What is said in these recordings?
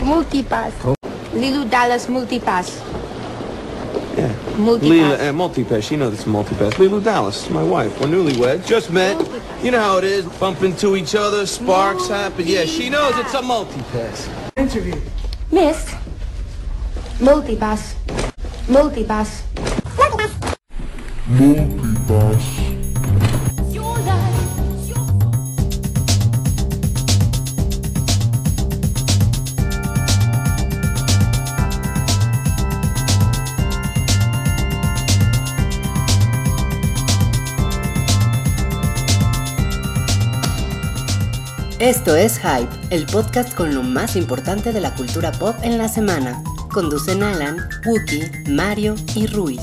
Multipass. Lilu Dallas Multipass. Yeah. Multipass. Leela, uh, multipass. She knows it's multipass. Leela Dallas, my wife. We're newlyweds. Just met. You know how it is. Bump into each other, sparks happen. Yeah, she knows it's a multipass. Interview. Miss. Multipass. Multipass. Multipass. Esto es Hype, el podcast con lo más importante de la cultura pop en la semana. Conducen Alan, Wookie, Mario y Ruiz.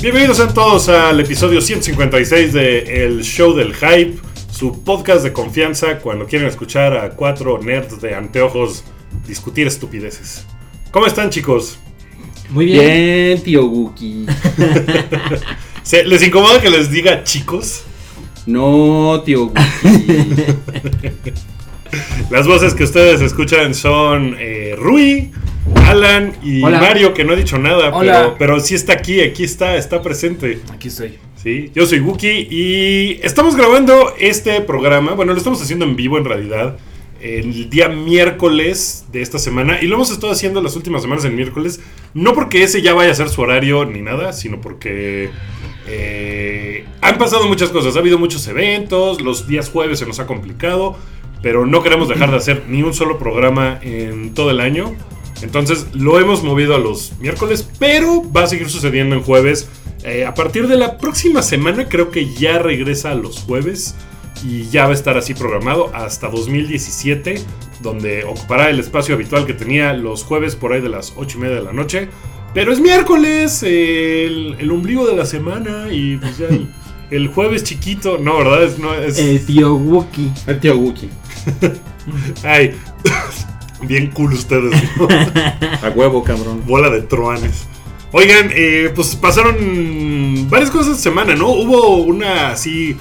Bienvenidos a todos al episodio 156 de El Show del Hype, su podcast de confianza cuando quieren escuchar a cuatro nerds de anteojos discutir estupideces. ¿Cómo están chicos? Muy bien, tío Wookie. ¿Se- ¿Les incomoda que les diga chicos? No, tío Wookie. Las voces que ustedes escuchan son eh, Rui, Alan y Hola. Mario, que no ha dicho nada, Hola. pero, pero sí está aquí, aquí está, está presente. Aquí estoy. Sí, yo soy Wookie y estamos grabando este programa, bueno, lo estamos haciendo en vivo en realidad, el día miércoles de esta semana y lo hemos estado haciendo las últimas semanas el miércoles, no porque ese ya vaya a ser su horario ni nada, sino porque eh, han pasado muchas cosas, ha habido muchos eventos, los días jueves se nos ha complicado, pero no queremos dejar de hacer ni un solo programa en todo el año. Entonces lo hemos movido a los miércoles, pero va a seguir sucediendo en jueves. Eh, a partir de la próxima semana creo que ya regresa a los jueves y ya va a estar así programado hasta 2017, donde ocupará el espacio habitual que tenía los jueves por ahí de las 8 y media de la noche. Pero es miércoles, el, el ombligo de la semana y pues ya el, el jueves chiquito, no, ¿verdad? Es, no, es. El tío Wookie. El tío Wookie. ay, bien cool ustedes, ¿no? A huevo, cabrón. Bola de truanes. Oigan, eh, pues pasaron varias cosas esta semana, ¿no? Hubo una así.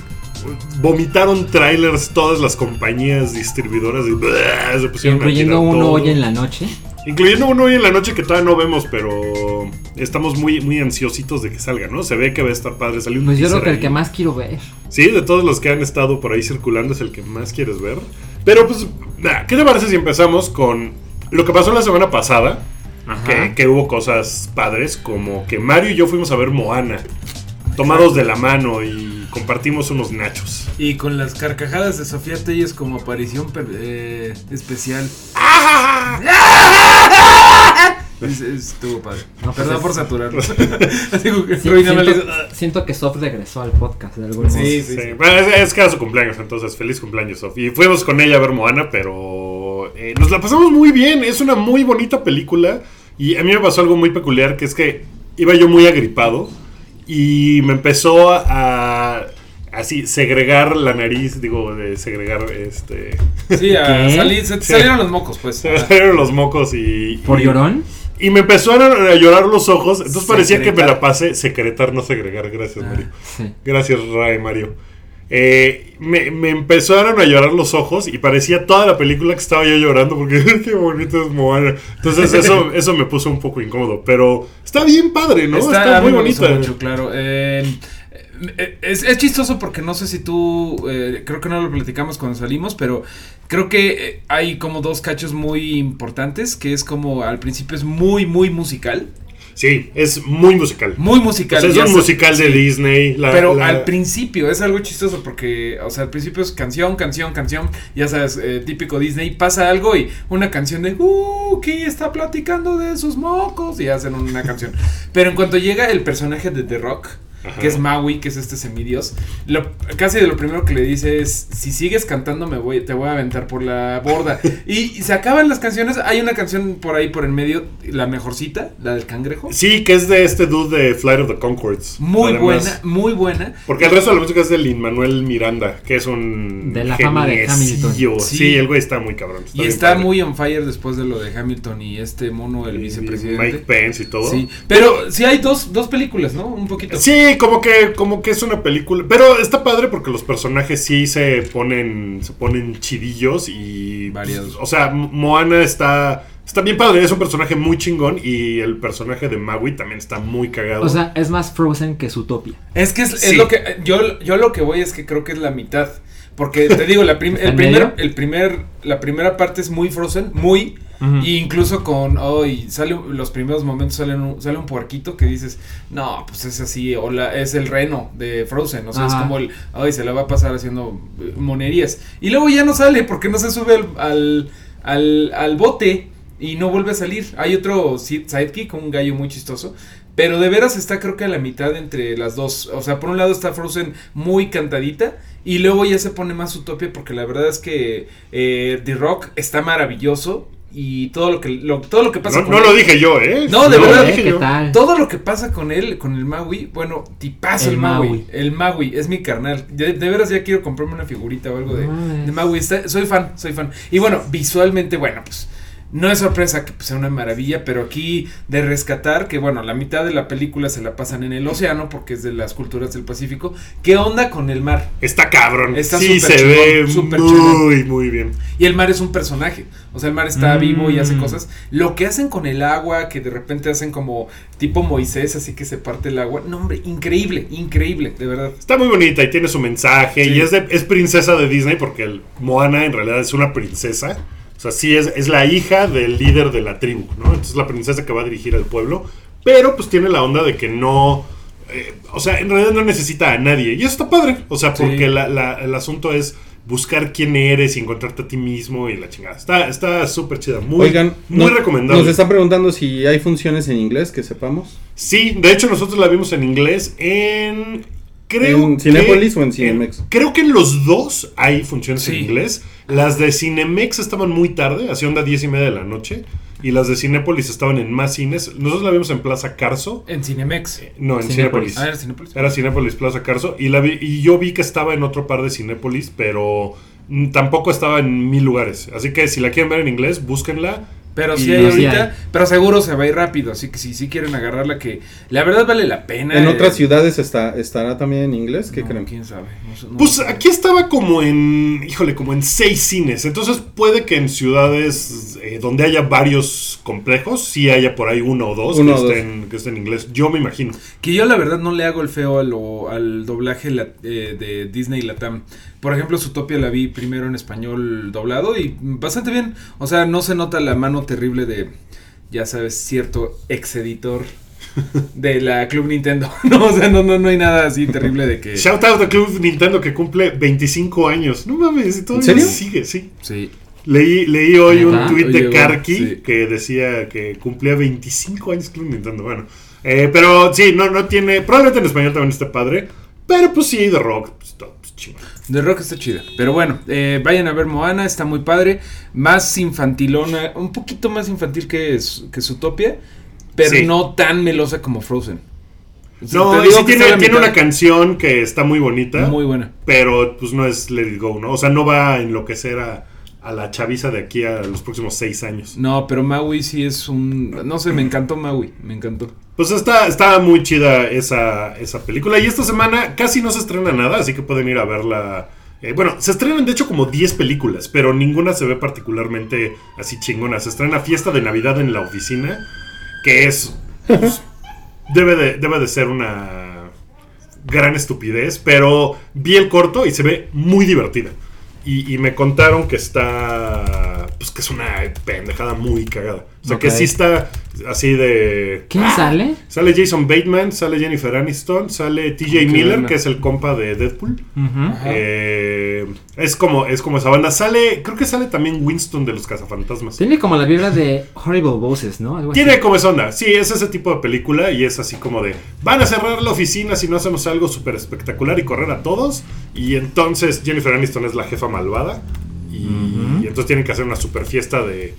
Vomitaron trailers todas las compañías distribuidoras y ¡bleh! se pusieron Incluyendo uno todo. hoy en la noche. Incluyendo uno hoy en la noche que todavía no vemos, pero estamos muy, muy ansiositos de que salga, ¿no? Se ve que va a estar padre. Salió un Pues yo creo que el ahí. que más quiero ver. Sí, de todos los que han estado por ahí circulando es el que más quieres ver. Pero pues, ¿qué te parece si empezamos con lo que pasó la semana pasada? Que, que hubo cosas padres, como que Mario y yo fuimos a ver Moana, tomados de la mano y compartimos unos nachos. Y con las carcajadas de Sofía Telles como aparición eh, especial. Es- es- Estuvo padre. No, pues Perdón es- por saturarlo. Que Sí, siento, "Ah". siento que Soft regresó al podcast de algún modo. Sí, Sí, sí, sí. bueno, es, es que era su cumpleaños, entonces feliz cumpleaños, Sof. Y fuimos con ella a ver Moana, pero eh, nos la pasamos muy bien. Es una muy bonita película. Y a mí me pasó algo muy peculiar, que es que iba yo muy agripado y me empezó a así segregar la nariz, digo, de segregar este... Sí, a salir- se te Sí. salieron los mocos, pues. Se salieron los mocos y... ¿Por y- llorón? Y me empezaron a llorar los ojos, entonces parecía que me la pasé secretar, no segregar. Gracias, Ah, Mario. sí. Gracias, Ray Mario. Eh, me, me empezaron a llorar los ojos y parecía toda la película que estaba yo llorando porque qué bonito es Moana. Entonces eso, eso me puso un poco incómodo, pero está bien padre, ¿no? Está, muy bonita. mucho, claro. Eh, es, es chistoso porque no sé si tú, eh, creo que no lo platicamos cuando salimos, pero creo que eh, hay como dos cachos muy importantes, que es como al principio es muy, muy musical. Sí, es muy musical. Muy O musical. sea, es ya un sé- musical de sí. Disney. la- Pero la- al principio es algo chistoso porque, o sea, al principio es canción, canción, canción, ya sabes, eh, típico Disney, pasa algo y una canción de, uh, que está platicando de sus mocos y hacen una canción. Pero en cuanto llega el personaje de The Rock, Ajá. que es Maui, que es este semidios. Lo, casi de lo primero que le dice es, si sigues cantando me voy, te voy a aventar por la borda. y, y se acaban las canciones, hay una canción por ahí por en medio, la mejorcita, la del cangrejo. Sí, que es de este dude de Flight of the Concords. Muy Además, buena, muy buena. Porque el resto de la música es de Lin Manuel Miranda, que es un. De la fama de. Hamilton. Sí. Sí. el güey está muy cabrón. Y está padre. muy on fire después de lo de Hamilton y este mono, el Y vicepresidente. Mike Pence y todo. Sí, pero sí hay dos, dos películas, ¿no? Un poquito. Sí, como que, como que es una película. Pero está padre porque los personajes sí se ponen. se ponen chidillos y. Variados. pues, o sea, Moana está. Está bien padre, es un personaje muy chingón. Y el personaje de Maui también está muy cagado. O sea, es más Frozen que Zootopia. Es que es, es Sí. lo que yo, yo lo que voy es que creo que es la mitad. Porque te digo, la prim- ¿Está el en primer, medio? el primer, la primera parte es muy Frozen, muy. Incluso con, hoy sale los primeros momentos salen un, sale un puerquito que dices, no, pues es así, o la, es el reno de Frozen, o sea, es Ajá. como el, ay, se la va a pasar haciendo eh, monerías. Y luego ya no sale porque no se sube al, al, al, al bote y no vuelve a salir. Hay otro si- sidekick, un gallo muy chistoso. Pero de veras está creo que a la mitad entre las dos. O sea, por un lado está Frozen muy cantadita. Y luego ya se pone más Utopia porque la verdad es que eh, The Rock está maravilloso. Y todo lo que, lo, todo lo que pasa no, con no él- lo dije yo, ¿eh? No, de verdad. dije ¿Qué yo. tal? todo lo que pasa con él, con el Maui, bueno, tipazo el, El Maui. Maui. El Maui, es mi carnal. De, de veras ya quiero comprarme una figurita o algo de, de Maui. Está- soy fan, soy fan. Y bueno, visualmente, bueno, pues no es sorpresa que pues, sea una maravilla, pero aquí de rescatar que, bueno, la mitad de la película se la pasan en el océano porque es de las culturas del Pacífico. ¿Qué onda con el mar? Está cabrón. Está sí, se chingón, ve muy, chingón. muy bien. Y el mar es un personaje. O sea, el mar está Mm. vivo y hace cosas. Lo que hacen con el agua, que de repente hacen como tipo Moisés, así que se parte el agua. No, hombre, increíble, increíble, de verdad. Está muy bonita y tiene su mensaje. Sí. Y es, de, es princesa de Disney porque el Moana en realidad es una princesa. O sea, sí es, es la hija del líder de la tribu, ¿no? Entonces la princesa que va a dirigir al pueblo. Pero pues tiene la onda de que no... eh, o sea, en realidad no necesita a nadie. Y eso está padre. O sea, Sí. porque la- la- el asunto es buscar quién eres y encontrarte a ti mismo y la chingada. Está está súper chida. Muy, Oigan, muy no- recomendable. Nos están preguntando si hay funciones en inglés, que sepamos. Sí, de hecho nosotros la vimos en inglés en... Creo ¿En que- Cinépolis o en Cinemex? creo que en los dos hay funciones Sí. en inglés. Las de Cinemex estaban muy tarde, hacia onda 10 y media de la noche. Y las de Cinépolis estaban en más cines. Nosotros la vimos en Plaza Carso. En Cinemex. No, en Cinépolis. Cinépolis. Ah, era Cinépolis. Era Cinépolis Plaza Carso. Y, la vi- y yo vi que estaba en otro par de Cinépolis, pero mm, tampoco estaba en mil lugares. Así que si la quieren ver en inglés, búsquenla. Pero sí hay no, sí ahorita, hay. pero seguro se va a ir rápido, así que si sí quieren agarrarla que la verdad vale la pena. ¿En eh, otras ciudades está, estará también en inglés? ¿Qué no, creen? quién sabe. no Pues aquí estaba como en, híjole, como en seis cines. Entonces puede que en ciudades eh, donde haya varios complejos, sí haya por ahí uno o dos, Uno que, o dos. estén, que estén en inglés. Yo me imagino. Que yo la verdad no le hago el feo a lo- al doblaje la- eh, de Disney Latam. Por ejemplo, Zootopia la vi primero en español doblado y bastante bien. O sea, no se nota la mano terrible de, ya sabes, cierto ex editor de la Club Nintendo. No, o sea, no, no, no hay nada así terrible de que... Shout out a Club Nintendo que cumple 25 años. No mames, todavía serio? sigue, sí. Sí. Leí, leí hoy un Hoy de llegó, Karki sí. que decía que cumplía 25 años Club Nintendo. Bueno, eh, pero sí, no, no tiene. Probablemente en español también esté padre. Pero pues sí, de rock, pues, todo, chingón. The Rock está chida. Pero bueno, eh, vayan a ver Moana, está muy padre. Más infantilona, un poquito más infantil que, su- que Zootopia, pero Sí. no tan melosa como Frozen. O sea, No, te y digo sí que tiene, tiene una canción que está muy bonita. Muy buena. Pero pues no es Let It Go, ¿no? O sea, no va a enloquecer a, a la chaviza de aquí a los próximos seis años. No, pero Maui sí es un... No sé, me encantó Maui, me encantó. Pues está, está muy chida esa, esa película. Y esta semana casi no se estrena nada, así que pueden ir a verla. Eh, bueno, se estrenan de hecho como 10 películas, pero ninguna se ve particularmente así chingona. Se estrena Fiesta de Navidad en la oficina, que es... pues, debe, de, debe de ser una gran estupidez, pero vi el corto y se ve muy divertida. Y, y me contaron que está... pues que es una pendejada muy cagada. O sea, que sí está así de... ¿Quién ¡Ah! sale? Sale Jason Bateman, sale Jennifer Aniston, sale TJ Miller, buena. que es el compa de Deadpool. Eh, es como es como esa banda. Sale, creo que sale también Winston de los Cazafantasmas. Tiene como la vibra de Horrible Bosses, ¿no? Algo así. Tiene como esa onda. Sí, es ese tipo de película y es así como de van a cerrar la oficina si no hacemos algo súper espectacular y correr a todos. Y entonces Jennifer Aniston es la jefa malvada. Y, y entonces tienen que hacer una super fiesta de...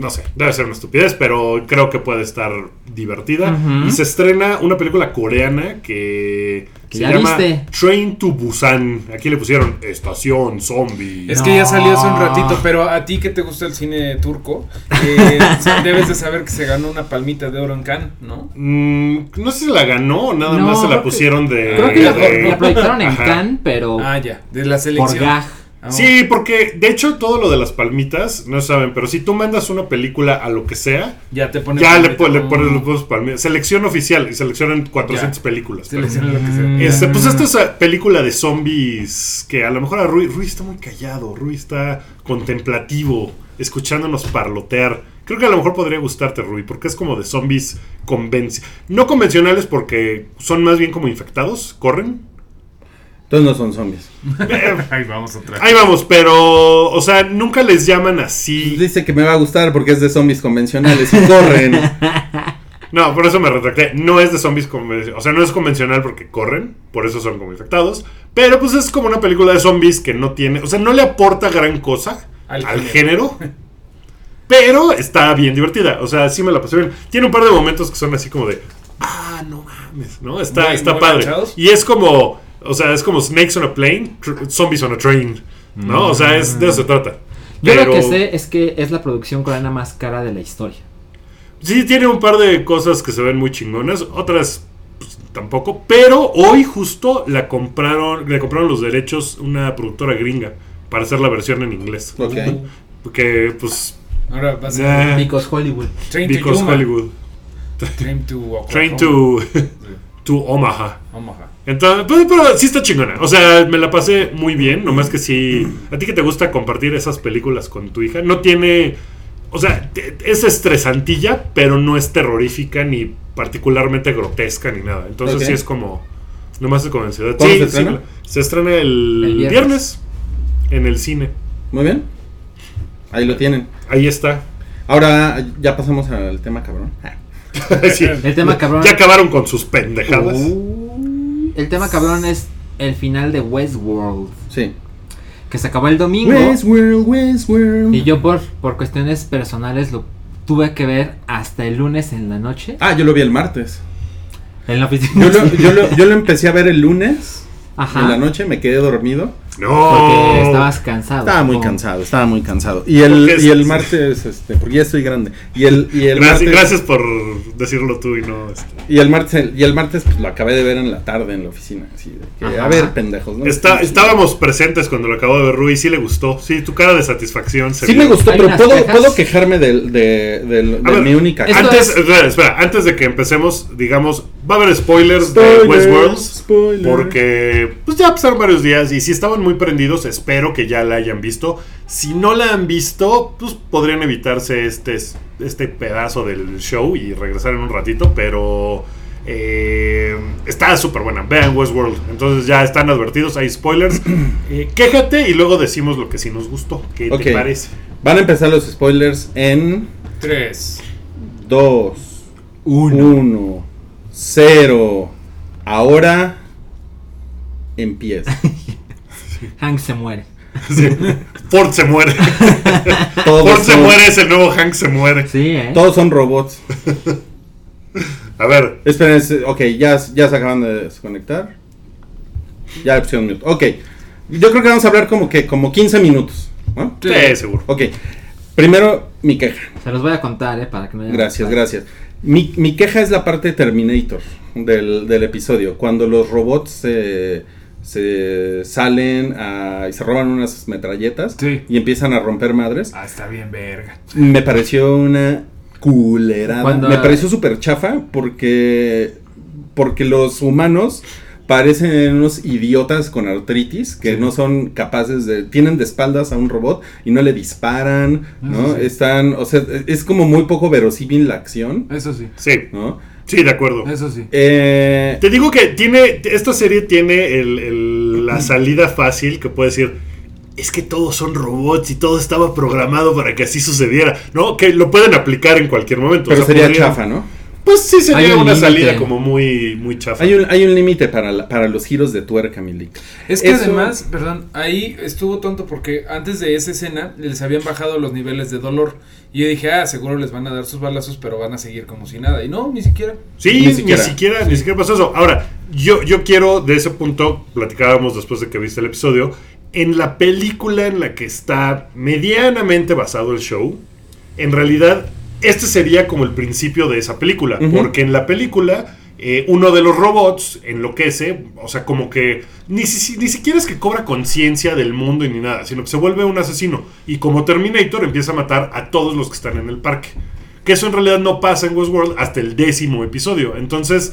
No sé, debe ser una estupidez, pero creo que puede estar divertida. Y se estrena una película coreana que, se ya llama viste. Train to Busan. Aquí le pusieron Estación Zombie. Es que ya salió hace un ratito, pero a ti que te gusta el cine turco, eh, debes de saber que se ganó una palmita de oro en Cannes, ¿no? Mm, no sé si la ganó nada No, más se la que- pusieron de. Creo que la, de- la proyectaron en. Cannes, pero Ah, ya, de la por selección. Ah, Sí, porque de hecho todo lo de las palmitas, no saben, pero si tú mandas una película a lo que sea, Ya te pones. ya le, pones pones palmitas. Selección oficial y seleccionan 400 Ya. películas. pero- Selecciona lo que sea. Mm. Este, pues esta es una película de zombies que a lo mejor a Rui, Rui está muy callado, Rui está contemplativo, escuchándonos parlotear. Creo que a lo mejor podría gustarte, Rui, porque es como de zombies convenci no convencionales porque son más bien como infectados, corren. Entonces no son zombies. Ahí vamos otra. Ahí vamos, pero, o sea, nunca les llaman así. Dice que me va a gustar porque es de zombies convencionales y corren. No, por eso me retracté. No es de zombies convencional. O sea, no es convencional porque corren. Por eso son como infectados. Pero pues es como una película de zombies que no tiene. O sea, no le aporta gran cosa al, Al género. Pero está bien divertida. O sea, sí me la pasé bien. Tiene un par de momentos que son así como de. Ah, no mames. ¿No? Está, Muy- está muy padre. manchados. Y es como. O sea, es como Snakes on a Plane, Zombies on a Train. ¿No? O sea, es, de eso se trata. Yo Pero- lo que sé es que es la producción coreana más cara de la historia. Sí, tiene un par de cosas que se ven muy chingonas, otras pues, tampoco, pero hoy justo la compraron, le compraron los derechos una productora gringa para hacer la versión en inglés. Ok. Porque, pues, Ahora va a ser. eh, Because Hollywood. Train because. Hollywood. Train to Oklahoma. Train to, to Omaha. Omaha. Entonces, pero, pero sí está chingona. O sea, me la pasé muy bien. Nomás que sí. A ti que te gusta compartir esas películas con tu hija, no tiene. O sea, es estresantilla, pero no es terrorífica ni particularmente grotesca ni nada. Entonces sí es como. Nomás es como ansiedad. ¿Cuándo Sí, se sí, estrena? se estrena el, El viernes. viernes. en el cine. Muy bien. Ahí lo tienen. Ahí está. Ahora ya pasamos al tema cabrón. Sí. El tema cabrón. Ya acabaron con sus pendejadas. Uh, el tema cabrón es el final de Westworld. Sí. Que se acabó el domingo. Westworld, Westworld. Y yo por, por cuestiones personales lo tuve que ver hasta el lunes en la noche. Ah, yo lo vi el martes. En la oficina. Yo lo, yo lo, yo lo empecé a ver el lunes Ajá. en la noche, me quedé dormido. No. Porque estabas cansado. Estaba muy cansado, estaba muy cansado. Y el, y el martes, este, porque ya estoy grande. Y el, y el Gracias, martes, gracias por decirlo tú y no. este. Y el martes, y el martes pues, lo acabé de ver en la tarde en la oficina. Así de que, a ver, pendejos. ¿no? Está, estábamos presentes cuando lo acabo de ver Rui, sí le gustó. Sí, tu cara de satisfacción. se Sí vio. me gustó, pero puedo, quejas. puedo quejarme del, de, de ver, mi única. Antes, es- espera, espera, antes de que empecemos, digamos, va a haber spoilers, Spoilers, de Westworld. spoilers. Porque pues ya pasaron varios días y si estaban muy prendidos, espero que ya la hayan visto. Si no la han visto, pues podrían evitarse este, este pedazo del show y regresar en un ratito, pero eh, está súper buena. Vean Westworld. Entonces ya están advertidos, hay spoilers. Eh, quéjate y luego decimos lo que sí nos gustó. ¿Qué te parece? Van a empezar los spoilers en Tres. 2, 1, 0. Ahora empieza. Hank se muere. Sí. Ford se muere. Todos Ford se muere, es el nuevo Hank se muere. Sí, ¿eh? Todos son robots. A ver, Esperen, es- ok, ya, ya se acaban de desconectar. Ya opción mute. Ok, yo creo que vamos a hablar como que como 15 minutos. ¿no? sí, seguro. Ok, primero mi queja. Se los voy a contar, ¿eh? Para que no haya- Gracias, gracias. Mi, mi queja es la parte Terminator del, del episodio, cuando los robots se, se salen a- y se roban unas metralletas Sí. y empiezan a romper madres. Ah, está bien, verga. Me pareció una culerada. Cuando- Me pareció súper chafa porque, porque los humanos parecen unos idiotas con artritis que no son capaces de tienen de espaldas a un robot y no le disparan, ¿no? Sí. Están, o sea, es como muy poco verosímil la acción, Eso sí. Sí, ¿no? sí, de acuerdo. Eso sí. Eh, Te digo que tiene. Esta serie tiene el- el- la salida fácil que puede decir. Es que todos son robots y todo estaba programado para que así sucediera. ¿No? Que lo pueden aplicar en cualquier momento. pero O sea, sería podrían- chafa, ¿no? Pues sí, Hay sería un una salida como muy, muy chafa. Hay un, hay un límite para, la- para los giros de tuerca, Milik. Es que Eso- además, perdón, ahí estuvo tonto porque antes de esa escena les habían bajado los niveles de dolor. Y yo dije, ah, seguro les van a dar sus balazos, pero van a seguir como si nada. Y no, ni siquiera. Sí, Ni ni siquiera. siquiera, ni siquiera, pasó eso. Ahora, yo, yo quiero de ese punto, platicábamos después de que viste el episodio, en la película en la que está medianamente basado el show, en realidad este sería como el principio de esa película, porque en la película eh, uno de los robots enloquece, o sea, como que ni, si- ni siquiera es que cobra conciencia del mundo y ni nada, sino que se vuelve un asesino y como Terminator empieza a matar a todos los que están en el parque. Que eso en realidad no pasa en Westworld hasta el décimo episodio. Entonces.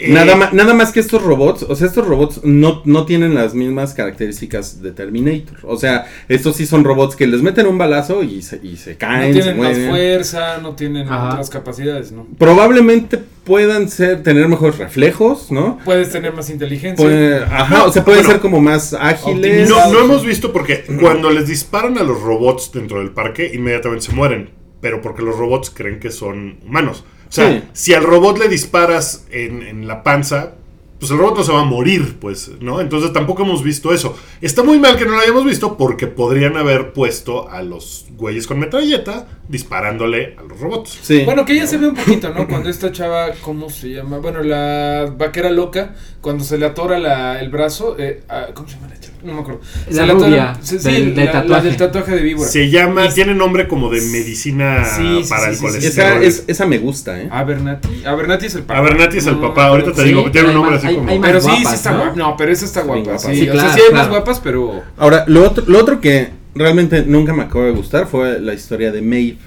Eh, Nada, ma- nada más que estos robots, o sea, estos robots no, no tienen las mismas características de Terminator. O sea, estos sí son robots que les meten un balazo y se, y se No caen, se tienen más fuerza, no tienen Ajá. otras capacidades, ¿no? Probablemente puedan ser, tener mejores reflejos, ¿no? Puedes tener más inteligencia. Puede- ajá, No, o sea, pueden bueno, ser como más ágiles. No, no hemos visto porque cuando les disparan a los robots dentro del parque, inmediatamente se mueren. Pero porque los robots creen que son humanos. O sea, Sí. si al robot le disparas en, en la panza, pues el robot no se va a morir, pues, ¿no? Entonces tampoco hemos visto eso. Está muy mal que no lo hayamos visto porque podrían haber puesto a los güeyes con metralleta disparándole a los robots. Sí. Bueno, que ya se ve un poquito, ¿no? Cuando esta chava, ¿cómo se llama? Bueno, la vaquera loca, cuando se le atora la, el brazo, eh, ah, ¿cómo se llama la chava? No me acuerdo. La Se le rubia, sí, sí, del- del la- la tatuaje. del tatuaje de víbora. Se llama, Y- tiene nombre como de medicina Sí, sí, para sí, el colesterol. esa, es- esa me gusta, ¿eh? Abernathy. Abernathy es el papá. Abernathy es el papá, ahorita te digo, tiene un nombre más- así hay- como... hay más Pero sí, sí guapas, está ¿no? guapa. No, pero esa está guapa. Sí, Sí, o claro, sea, sí hay más guapas, pero. Ahora, lo otro, lo otro que realmente nunca me acaba de gustar fue la historia de Maeve.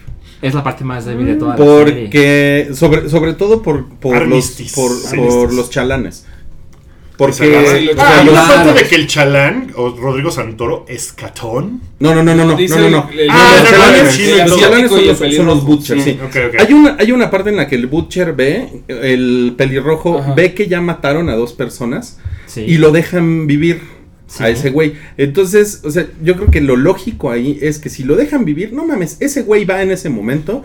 Es la parte más débil de toda la serie. Porque, sobre, sobre todo por, por, los, por los chalanes. Porque, Ah, hay los- una Claro. parte de que el chalán, o Rodrigo Santoro, es catón. no, no, no, no, no, Dice no, no, no. el- el- Ah, los no, chalanes, no, sí, los chalanes son los, son los butchers, sí. Hay una, hay una parte en la que el butcher ve, el pelirrojo Ajá. ve que ya mataron a dos personas Sí. y lo dejan vivir Sí. a ese güey. Entonces, o sea, yo creo que lo lógico ahí es que si lo dejan vivir, no mames, ese güey va en ese momento,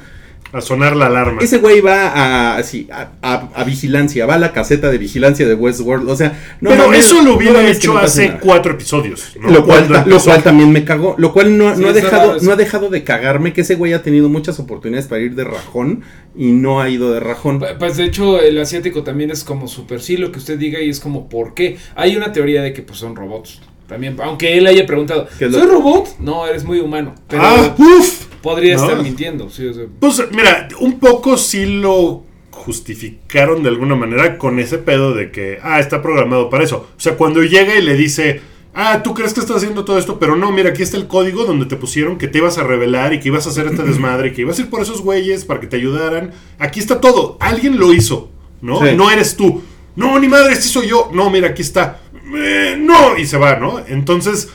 A sonar la alarma. ese güey va a, así, a, a- a vigilancia, va a la caseta de vigilancia de Westworld, o sea, no Pero mames, eso lo no hubiera hecho no pase hace nada. cuatro episodios. ¿no? Lo cual, ta- lo cual también me cagó. Lo cual no, Sí, no ha raro dejado, no ha dejado de cagarme que ese güey ha tenido muchas oportunidades para ir de rajón y no ha ido de rajón. Pues de hecho el asiático también es como super sí lo que usted diga y es como ¿por qué? Hay una teoría de que pues son robots. También, aunque él haya preguntado, ¿Qué es lo- ¿soy robot? No, eres muy humano. Pero Ah, uff. Podría ¿no? estar mintiendo. Sí, o sea, Pues mira, un poco sí lo justificaron de alguna manera con ese pedo de que, ah, está programado para eso. O sea, cuando llega y le dice, ah, tú crees que estás haciendo todo esto, pero no, mira, aquí está el código donde te pusieron que te ibas a revelar y que ibas a hacer este desmadre, que ibas a ir por esos güeyes para que te ayudaran. Aquí está todo, alguien lo hizo, ¿no? Sí. No eres tú. No, ni madre, sí soy yo. No, mira, aquí está. Eh, no, y se va, ¿no? Entonces,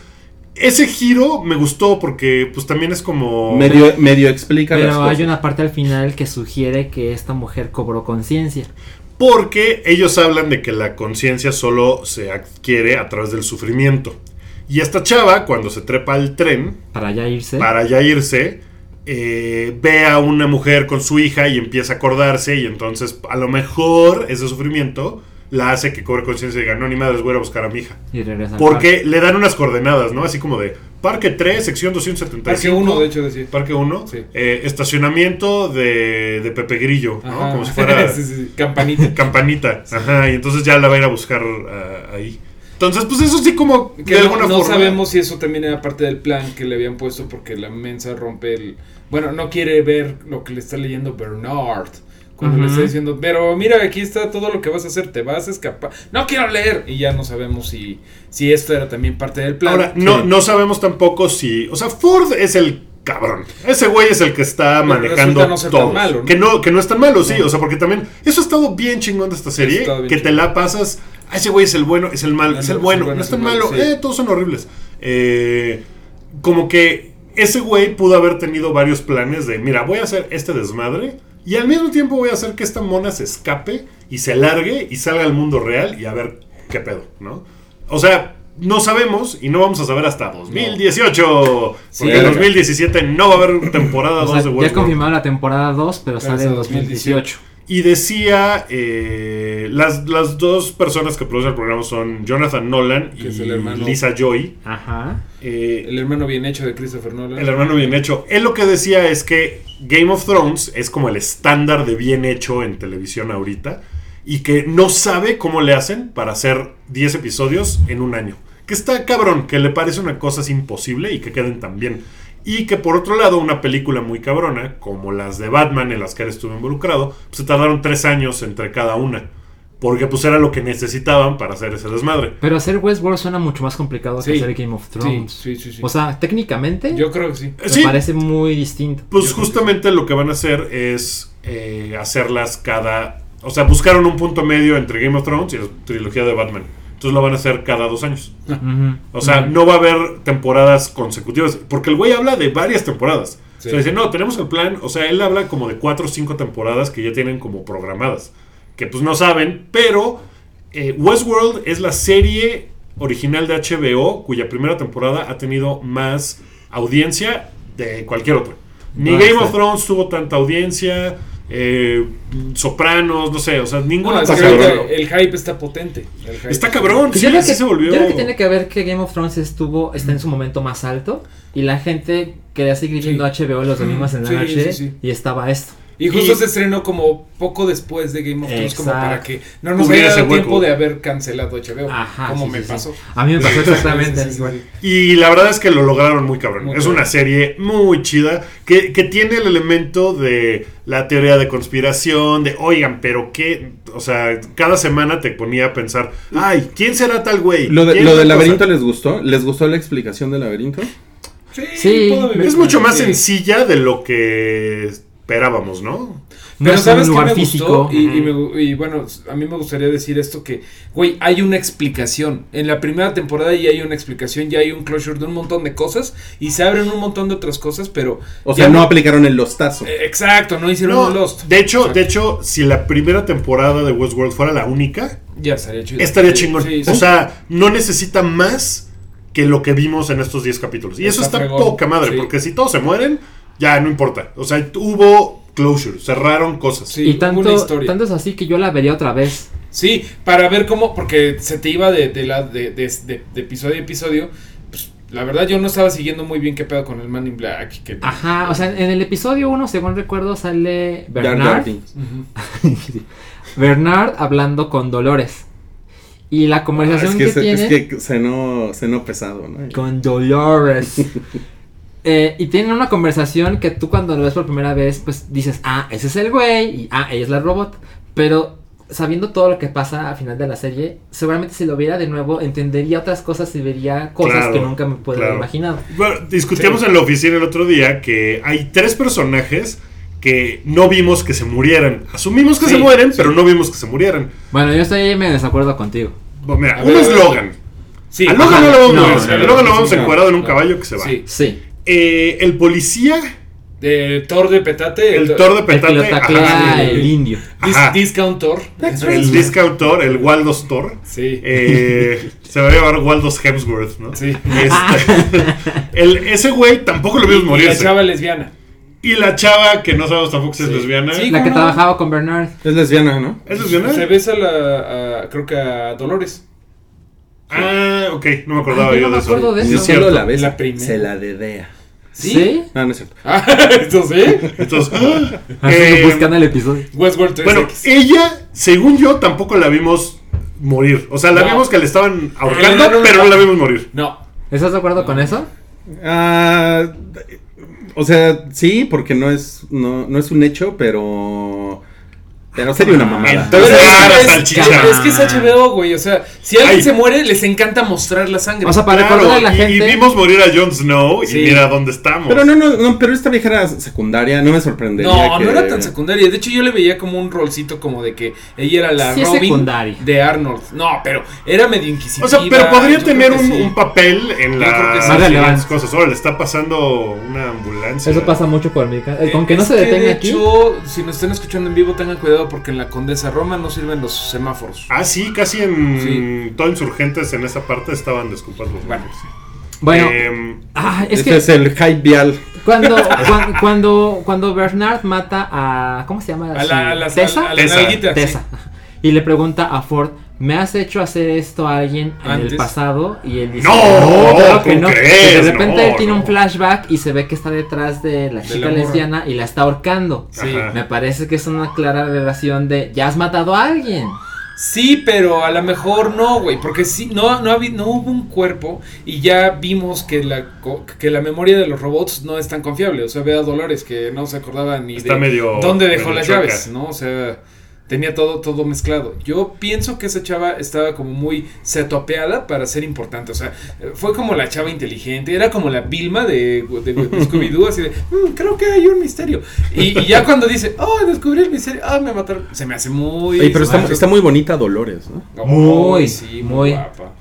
ese giro me gustó porque pues también es como... Medio, medio explica las Pero cosas. hay una parte al final que sugiere que esta mujer cobró conciencia. Porque ellos hablan de que la conciencia solo se adquiere a través del sufrimiento. Y esta chava, cuando se trepa al tren Para ya irse. para ya irse, eh, ve a una mujer con su hija y empieza a acordarse. Y entonces, a lo mejor, ese sufrimiento la hace que cobre conciencia y diga: No, ni madres, voy a ir a buscar a mi hija. Y regresa. al Porque le dan unas coordenadas, ¿no? Así como de Parque 3, sección 275. Parque 1, de hecho, decía. Parque 1, Sí. eh, estacionamiento de, de Pepe Grillo, ¿no? Ajá. Como si fuera Sí, sí, sí, campanita. campanita. Ajá, y entonces ya la va a ir a buscar ah, ahí. Entonces, pues eso sí como Que que de no, alguna no forma- sabemos si eso también era parte del plan que le habían puesto porque la mensa rompe el... Bueno, no quiere ver lo que le está leyendo Bernard. Cuando le Ujú. está diciendo, pero mira, aquí está todo lo que vas a hacer, te vas a escapar. No quiero leer. Y ya no sabemos si, si esto era también parte del plan. Ahora, no, Sí. no sabemos tampoco si. O sea, Ford es el cabrón. Ese güey es el que está Pero manejando no todo. malo, ¿no? Que no, que no es tan malo, sí. No. O sea, porque también. Eso ha estado bien chingón de esta serie. Que te la pasas "Ah, ese güey es el bueno, es el malo, es el no, bueno, no es tan malo, malo, sí. eh, todos son horribles. Eh, como que ese güey pudo haber tenido varios planes de, mira, voy a hacer este desmadre y al mismo tiempo voy a hacer que esta mona se escape y se largue y salga al mundo real y a ver qué pedo, ¿no? O sea, no sabemos y no vamos a saber hasta 2018. Sí. porque en 2017 no va a haber temporada O 2 sea, de ya confirmaron la temporada 2, pero, Pero sale en hasta 2018. Y decía, eh, las, las dos personas que producen el programa son Jonathan Nolan Que y el. Lisa Joy. Ajá. Eh, El hermano bien hecho de Christopher Nolan. el hermano bien hecho. Él lo que decía es que Game of Thrones es como el estándar de bien hecho en televisión ahorita. Y que no sabe cómo le hacen para hacer 10 episodios en un año. Que está cabrón, que le parece una cosa así imposible y que queden tan bien. Y que por otro lado, una película muy cabrona, como las de Batman en las que él estuvo involucrado, pues se tardaron tres años entre cada una. Porque pues era lo que necesitaban para hacer ese desmadre. Pero hacer Westworld suena mucho más complicado Sí. que hacer Game of Thrones. Sí, sí, sí, sí. O sea, técnicamente Yo creo que sí. me Sí, parece muy distinto. Pues Yo justamente lo que van a hacer es eh, hacerlas cada. O sea, buscaron un punto medio entre Game of Thrones y la trilogía de Batman. Entonces lo van a hacer cada dos años. O sea, no va a haber temporadas consecutivas. Porque el güey habla de varias temporadas. Sí. O sea, dice, no, tenemos el plan. O sea, él habla como de cuatro o cinco temporadas que ya tienen como programadas. Que pues no saben, pero eh, Westworld es la serie original de HBO cuya primera temporada ha tenido más audiencia de cualquier otra. Ni Game of Thrones tuvo tanta audiencia. Eh, Sopranos, no sé, o sea, ninguna No, cabrón. el hype está potente. El hype Está cabrón, sí, yo creo sí que, se volvió. yo creo que tiene que ver que Game of Thrones estuvo, está en su momento más alto y la gente quería seguir viendo HBO los domingos en la Sí, noche sí, sí. y estaba esto. Y justo Y- se estrenó como poco después de Game of Thrones, como para que no nos Cubriera haya dado tiempo de haber cancelado HBO. Ajá. como sí, me sí, sí. pasó. A mí me pasó exactamente Sí, sí, sí, igual. sí. Y la verdad es que lo lograron muy cabrón. Muy es cabrón. una serie muy chida que, que tiene el elemento de la teoría de conspiración, de oigan, pero qué, o sea, cada semana te ponía a pensar, ay, ¿quién será tal güey? Lo, de- ¿Quién lo tal del cosa?". laberinto les gustó. ¿Les gustó la explicación del laberinto? Sí, Sí, Es mucho más sencilla de lo que esperábamos, ¿no? Pero sabes qué lugar me físico. gustó y, y Ujú. me gu- y bueno, a mí me gustaría decir esto que, güey, hay una explicación. En la primera temporada ya hay una explicación, ya hay un closure de un montón de cosas y se abren un montón de otras cosas, pero... O sea, no aplicaron el lostazo. Eh, Exacto, no hicieron No, un Lost. de hecho, Exacto. de hecho, si la primera temporada de Westworld fuera la única, Ya estaría chido. estaría Sí, chingón. sí, O sí. sea, no necesita más que lo que vimos en estos 10 capítulos. Y eso Está está fregón. poca madre, Sí. porque si todos se mueren, ya no importa. O sea, hubo closure, cerraron cosas. Sí, y tanto, una historia. tanto es así que yo la vería otra vez. Sí, para ver cómo, porque se te iba de, de, la, de, de- de- de episodio a episodio. Pues la verdad, yo no estaba siguiendo muy bien qué pedo con el Man in Black. Que, Ajá, o sea, en el episodio 1, según recuerdo, sale Bernard. Bernard hablando con Dolores. Y la Ah, conversación es que, que, se, tiene es que cenó, cenó pesado, ¿no? con Dolores. Eh, y tienen una conversación que tú cuando lo ves por primera vez, pues dices, ah, ese es el güey, y ah, ella es la robot. Pero sabiendo todo lo que pasa al final de la serie, seguramente si lo viera de nuevo, entendería otras cosas y vería cosas Claro, que nunca me puedo claro. haber imaginado. Bueno, discutíamos en la oficina el otro día que hay tres personajes que no vimos que se murieran. Asumimos que Sí, se mueren, sí. pero no vimos que se murieran. Bueno, yo estoy en desacuerdo contigo. Bueno, mira, A uno ver, es. Logan. Sí, a Logan ajá, no lo vamos no, a ver. sí, a Logan lo vamos encuadrado en un no. caballo que se va. Sí. Sí. Eh, el policía, De Thor de Petate. el Thor de El que Petate, lo taclea ajá, el indio. Dis-. Discount Thor. el discountor, el Waldos Thor. Sí. Eh, se va a llamar Waldos Hemsworth, ¿no? Sí. Este, el, ese güey tampoco lo vimos Y la chava lesbiana. Y la chava, que no sabemos tampoco si es lesbiana. Sí. La que trabajaba con Bernard. Es lesbiana, ¿no? ¿Es lesbiana? Se besa a la. a- creo que a Dolores. Ah, ok, no me acordaba Ay, yo yo no de me eso. acuerdo de Sí, eso. es No solo la La primera. se la dedea. ¿Sí? No, no es cierto. Ah, ¿Esto sí? Entonces, Así eh, buscan el episodio. Westworld 3X. bueno, ella, según yo, tampoco la vimos morir. O sea, la No. vimos que le estaban ahorcando, No, no, no, pero no no. la vimos morir. No. ¿Estás de acuerdo con eso? Ah, o sea, sí, porque no es, no, no es un hecho, pero Pero sería una mamada. Entonces, es, la es- salchicha. es que es HBO, güey. O sea, si alguien Ay. se muere, les encanta mostrar la sangre. O sea, para Claro, recordarle a la y- gente. y, vimos morir a Jon Snow Sí. y mira dónde estamos. Pero no, no, no, pero esta vieja era secundaria, no me sorprendería. no, que- no era tan secundaria. De hecho, yo le veía como un rolcito como de que ella era la Sí Robin secundaria. de Arnold. No, pero era medio inquisitiva. O sea, pero podría yo tener un, sí. un papel en Yo la creo que sí. Más siguientes relevante. cosas. Ahora le está pasando una ambulancia. Eso pasa mucho por América. Eh, Con que no Es se detenga de aquí. hecho, si nos están escuchando en vivo, tengan cuidado porque en la Condesa Roma no sirven los semáforos. Ah, sí, casi en Sí. todo insurgentes en esa parte estaban desculpados los Bueno. Bueno, ah, es Ese que es el hype vial. cuando, cuando, cuando, cuando Bernard mata a. ¿Cómo se llama? A la, a las- Tessa. a la Tessa. nalguita, sí. Tessa. Y le pregunta a Ford, ¿me has hecho hacer esto a alguien en el pasado? Y él dice, No, claro que ¿cómo no. crees? Y de repente No, él tiene no. un flashback y se ve que está detrás de la De chica morra. lesbiana y la está ahorcando. Sí. Me parece que es una clara relación de, ya has matado a alguien. Sí, pero a lo mejor no, güey, porque sí, no, no, no hubo un cuerpo y ya vimos que la, co- que la memoria de los robots no es tan confiable. O sea, ve a Dolores que no se acordaba ni Está de medio- dónde dejó medio las llaves, ¿no? O sea, tenía todo, todo mezclado. Yo pienso que esa chava estaba como muy setopeada para ser importante. O sea, eh, fue como la chava inteligente, era como la Vilma de, de, de Scooby-Doo, así de, "Mm, creo que hay un misterio. Y, y ya cuando dice, oh, descubrí el misterio, ah, me mataron, se me hace muy... Oye, pero está, muy bonita Dolores, ¿no? Muy, sí, muy. guapa.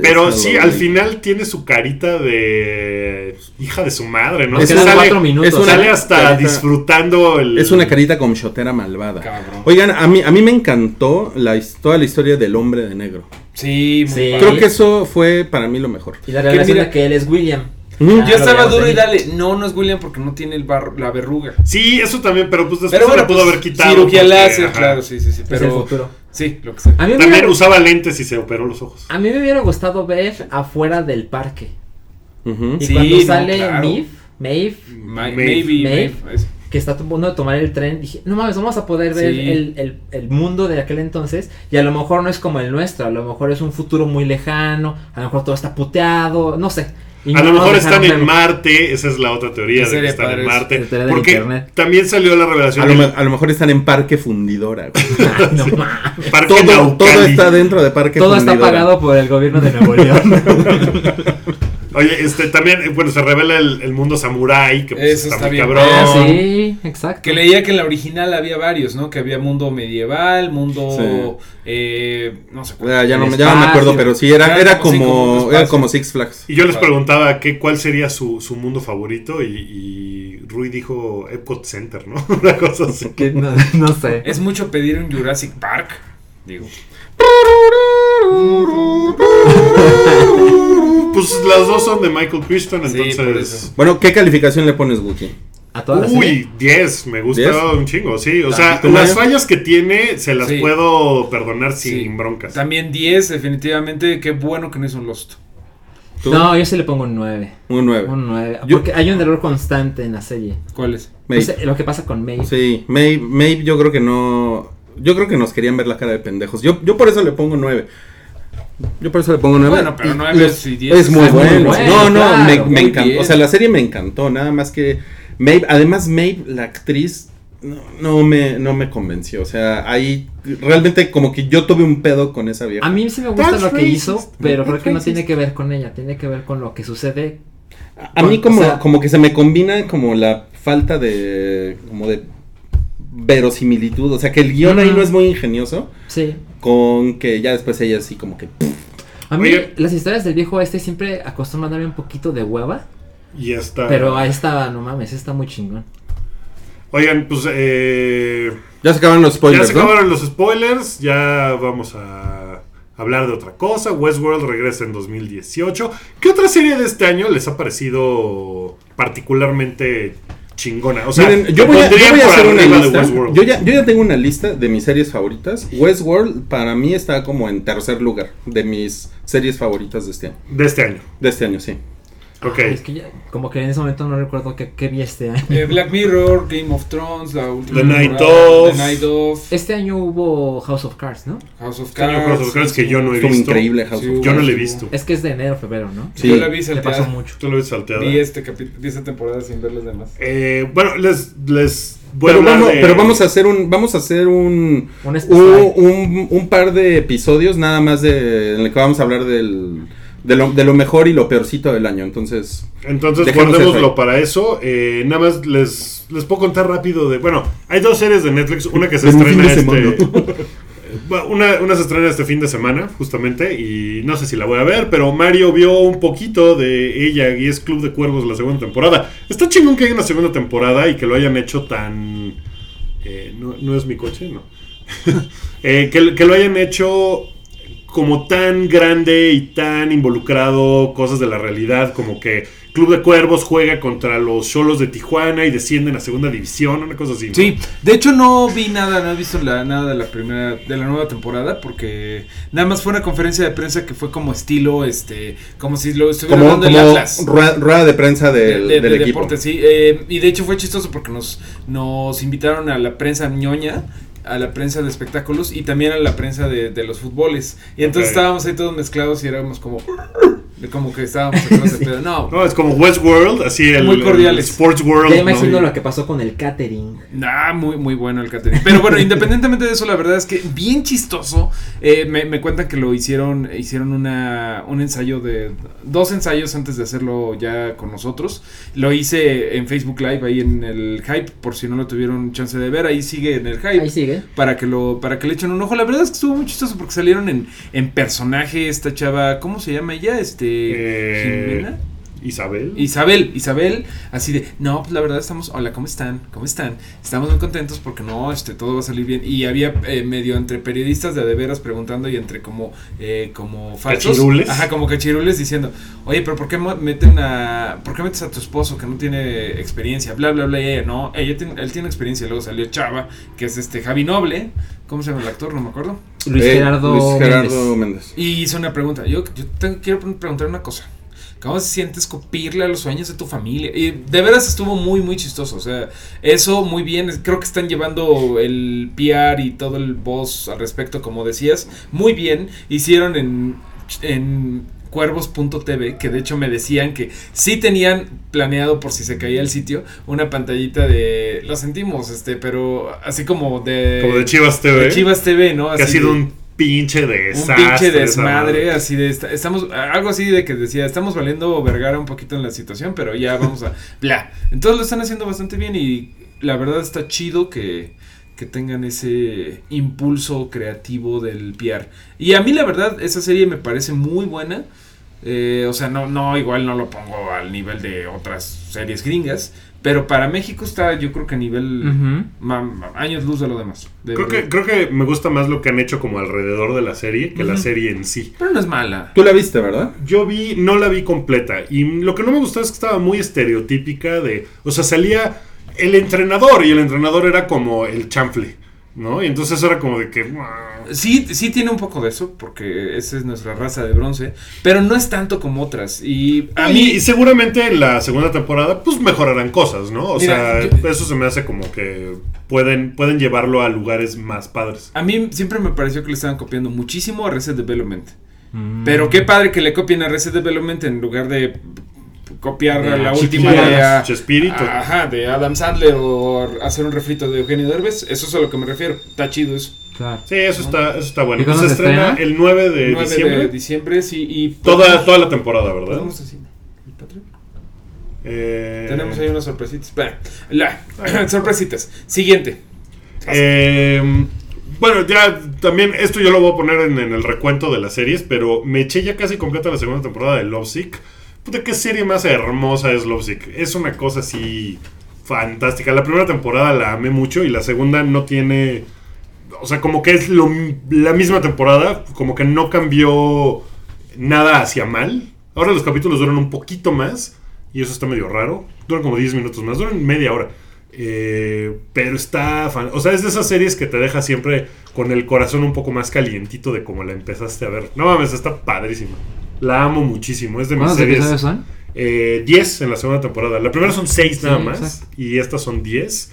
Pero sí, Dolores. al final tiene su carita de hija de su madre, ¿no? Quedan sale, cuatro minutos. es una- sale hasta carita- disfrutando el... Es una carita con shotera malvada. Cabrón. Oigan, a mí, a mí me encantó la, toda la historia del hombre de negro. Sí, muy Sí. Creo que eso fue para mí lo mejor. Y la relación mira- de que él es William. Ah, Yo estaba duro y dale. No, no es William porque no tiene el bar- la verruga. Sí, eso también, pero pues después Pero se bueno, la pudo pues, haber quitado. Cirugía porque, láser, ajá. claro, sí, sí, sí. Es el Pero futuro. sí, lo que sea. A mí, me También hubiera, usaba lentes y se operó los ojos. a mí me hubiera gustado ver afuera del parque. Ujú. Y Sí, cuando no, sale claro. Maeve, Maeve, Ma- Maeve. Maybe, Maeve. Maeve, es- que está a punto de tomar el tren, dije, no mames, vamos a poder ver Sí. el, el- el mundo de aquel entonces. Y a lo mejor no es como el nuestro, a lo mejor es un futuro muy lejano, a lo mejor todo está puteado, no sé. Y A no lo mejor están en. Marte, esa es la otra teoría de que están en. Marte. Porque también salió la revelación A lo, a mejor están en Parque Fundidora. Ay, no mames. Parque todo, Naucali. todo está dentro de Parque Todo está Fundidora. pagado por el gobierno de Nuevo León. Oye, este también, eh, bueno, se revela el, el mundo samurái, que pues, Eso está, está muy bien. cabrón. Ah, sí, exacto. Que leía que en la original había varios, ¿no? Que había mundo medieval, mundo. Sí. Eh, no sé Ya, ya no, me- ya no me acuerdo, pero sí, era, Era era como- sí, era como Six Flags. Y yo les Vale. preguntaba qué, cuál sería su, su mundo favorito y, y Rui dijo Epcot Center, ¿no? Una cosa así. No, no sé. Es mucho pedir un Jurassic Park. Digo. Pues las dos son de Michael Crichton, Sí, por entonces... eso. Bueno, ¿qué calificación le pones, Wookie? A toda la serie. Uy, 10, me gusta ¿Diez? un chingo, sí. O sea, ¿Tú, las Mario? fallas que tiene se las Sí. puedo perdonar sin Sí. broncas. También 10, definitivamente. Qué bueno que no es un Lost. ¿Tú? No, yo sí le pongo un 9. Un 9. Un 9. Yo- Porque hay un error constante en la serie. ¿Cuál es? Lo que pasa con May. Sí, Maeve, Maeve yo creo que no... Yo creo que nos querían ver la cara de pendejos. Yo, yo por eso le pongo 9. Yo por eso le pongo 9. Bueno, pero nueve y diez es muy es bueno. bueno, no, no, claro, me, me encantó. bien. O sea, la serie me encantó. Nada más que Maeve, además Maeve, la actriz, no, no me, no me convenció. O sea, ahí realmente como que yo tuve un pedo con esa vieja. A mí sí me gusta That's lo que hizo, pero creo That's que no tiene que ver con ella, tiene que ver con lo que sucede. A mí O como, sea- como que se me combina como la falta de como de verosimilitud, o sea que el guion ahí no es muy ingenioso Sí. con que ya después ella así como que pff, A mí Oye. las historias del viejo este siempre acostumbran a darme un poquito de hueva, Y esta... pero ahí está, no mames, está muy chingón. Oigan, pues... Eh, ya se acabaron los ya spoilers, se ¿no? acabaron los spoilers, ya vamos a hablar de otra cosa. Westworld regresa en 2018. ¿Qué otra serie de este año les ha parecido particularmente chingona? O sea, Miren, yo voy a, yo pondrían voy a por hacer una lista. Yo ya, yo ya tengo una lista de mis series favoritas. Westworld para mí está como en tercer lugar de mis series favoritas de este año. De este año. De este año, sí. Ok. Ay, es que ya, como que en ese momento no recuerdo qué, qué vi este año. Eh, Black Mirror, Game of Thrones, la última. The Night Of. The Night of. Este año hubo House of Cards, ¿no? House of Este año Cards. House of Cards que yo no he visto. increíble House Sí, of Yo no Cards. le he visto. Es que es de enero, febrero, ¿no? Sí. Yo la vi Le salteada. pasó mucho. Tú lo ves salteada. Vi este vi esta temporada sin ver los demás. Eh, bueno, les, les Pero vamos, de- pero vamos a hacer un vamos a hacer un Un un, un- un par de episodios nada más de en el que vamos a hablar del de lo, de lo mejor y lo peorcito del año. Entonces, Entonces guardémoslo para eso. Eh, nada más les, les puedo contar rápido de... Bueno, hay dos series de Netflix. Una que se De estrena este... Una, una se estrena este fin de semana, justamente, y no sé si la voy a ver, pero Mario vio un poquito de ella y es Club de Cuervos la segunda temporada. Está chingón que haya una segunda temporada y que lo hayan hecho tan... eh, no, no es mi coche, no. Eh, que, que lo hayan hecho como tan grande y tan involucrado cosas de la realidad, como que Club de Cuervos juega contra los Cholos de Tijuana y descienden a segunda división, una cosa así. ¿no? Sí, de hecho no vi nada, no he visto la, nada de la primera, de la nueva temporada, porque nada más fue una conferencia de prensa que fue como estilo, este, como si lo estuviera como, dando el Atlas. rueda, rueda de prensa de, del, de- del de equipo. deporte, sí. eh, y de hecho fue chistoso porque nos, nos invitaron a la prensa ñoña, a la prensa de espectáculos y también a la prensa de, de los fútboles. Y entonces estábamos ahí todos mezclados y éramos como... Como que estábamos pedo. No, No, es como Westworld, así el, Muy cordiales. el Sports World. Ya ¿no? imagino lo que pasó con el catering. Ah, muy, muy bueno el catering. Pero bueno, independientemente de eso, la verdad es que bien chistoso. Eh, me, me cuentan que lo hicieron, hicieron una, un ensayo de, dos ensayos antes de hacerlo ya con nosotros. Lo hice en Facebook Live, ahí en el Hype, por si no lo tuvieron chance de ver, ahí sigue en el Hype. Ahí sigue. Para que lo, para que le echen un ojo. La verdad es que estuvo muy chistoso porque salieron en, en personaje esta chava, ¿cómo se llama ella? Este, Eh, Jimena. Isabel. Isabel, Isabel, así de, no, pues la verdad estamos, hola, ¿cómo están? ¿Cómo están? Estamos muy contentos porque no, este, todo va a salir bien. Y había eh, medio entre periodistas de a de veras preguntando y entre como, eh, como falsos. Cachirules. Ajá, como cachirules diciendo, oye, pero ¿por qué meten a, por qué metes a tu esposo que no tiene experiencia? Bla, bla, bla, y ella, no, ella tiene, él tiene experiencia. Luego salió Chava, que es este Javi Noble, ¿cómo se llama el actor? No me acuerdo. Luis Eh, Gerardo, Luis Gerardo Méndez. Méndez. Y hizo una pregunta. Yo, yo tengo- quiero pre- preguntar una cosa. ¿Cómo se siente escupirle a los sueños de tu familia? Y de veras estuvo muy, muy chistoso. O sea, eso muy bien. Creo que están llevando el PR y todo el voz al respecto, como decías. Muy bien. Hicieron en, en cuervos.tv, que de hecho me decían que sí tenían planeado por si se caía el sitio, una pantallita de... Lo sentimos, este, pero así como de... como de Chivas TV. de Chivas TV, ¿no? Que ha Así sido de- un pinche un desastre. pinche esa desmadre, madre. así de esta- estamos algo así de que decía, estamos valiendo Vergara un poquito en la situación, pero ya vamos a bla. Entonces lo están haciendo bastante bien y la verdad está chido que que tengan ese impulso creativo del PR. Y a mí la verdad esa serie me parece muy buena. Eh, o sea, no, no, igual no lo pongo al nivel de otras series gringas. Pero para México está, yo creo que a nivel años luz de lo demás. de Creo que, creo que me gusta más lo que han hecho como alrededor de la serie que la serie en sí. Pero no es mala. Tú la viste, ¿verdad? Yo vi, no la vi completa. Y lo que no me gustó es que estaba muy estereotípica de. O sea, salía el entrenador y el entrenador era como el chanfle. ¿No? Y entonces era como de que. Sí, sí tiene un poco de eso, porque esa es nuestra raza de bronce, pero no es tanto como otras. Y a y, mí, y seguramente en la segunda temporada, pues mejorarán cosas, ¿no? O Mira, sea, yo- eso se me hace como que pueden, pueden llevarlo a lugares más padres. a mí siempre me pareció que le estaban copiando muchísimo a Reset Development. Mm. Pero qué padre que le copien a Reset Development en lugar de copiar De la última de, a- Chespirito. ajá, de Adam Sandler o hacer un refrito de Eugenio Derbez. Eso es a lo que me refiero. Está chido eso. Claro. Sí, eso está, eso está bueno. ¿Y se estrena estrena? el 9 de 9 diciembre. de diciembre, sí. Y toda, toda la temporada, ¿verdad? ¿Podemos decir el Patreon? Eh, Tenemos ahí unas sorpresitas. Bueno, la, sorpresitas. Siguiente. Eh, bueno, ya también esto yo lo voy a poner en, en el recuento de las series, pero me eché ya casi completa la segunda temporada de Lovesick. Puta, qué serie más hermosa es Lovesick. Es una cosa así fantástica. La primera temporada la amé mucho y la segunda no tiene... O sea, como que es la misma temporada, como que no cambió nada hacia mal. Ahora los capítulos duran un poquito más y eso está medio raro. Duran como 10 minutos más, duran media hora. Eh, pero está... O sea, es de esas series que te deja siempre con el corazón un poco más calientito de como la empezaste a ver. No mames, está padrísima. La amo muchísimo. Es de mis ¿Cuántos series... episodios son? Eh, 10 en la segunda temporada. La primera son 6 nada Sí, más. exacto. Y estas son 10.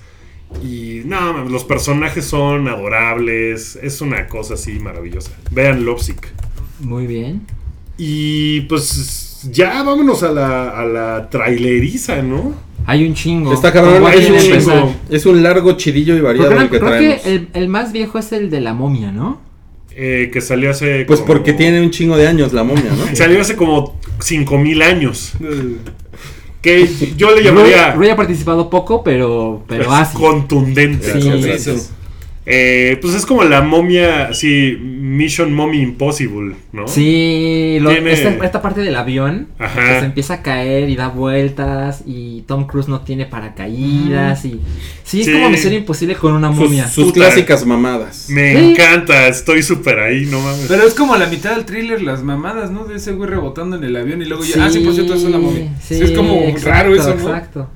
Y no, mames, los personajes son adorables. Es una cosa así maravillosa. Vean Lovesick. Muy bien. Y pues ya vámonos a la, a la traileriza, ¿no? Hay un chingo. Está cabrón, ¿Con cuál es un chingo. Es un largo chidillo y variado Porque el que creo traemos. que el, el más viejo es el de la momia, ¿no? Eh, que salió hace. Pues como- porque tiene un chingo de años la momia, ¿no? Salió hace como 5000 años. Que yo le llamaría. Roy ha participado poco, pero, pero es así. contundente. Sí. Eh, pues es como la momia, sí, Mission Mommy Impossible, ¿no? Sí, lo- Tiene- esta, esta parte del avión Ajá. que se empieza a caer y da vueltas y Tom Cruise no tiene paracaídas y sí es Sí. como Misión Imposible con una momia. sus Puta. clásicas mamadas. Me Sí. encanta, estoy súper ahí, no mames. Pero es como la mitad del thriller, las mamadas, ¿no? De ese güey rebotando en el avión y luego ya. Ah, sí, por cierto, es la momia. Sí, es como exacto, raro eso, ¿no? Exacto.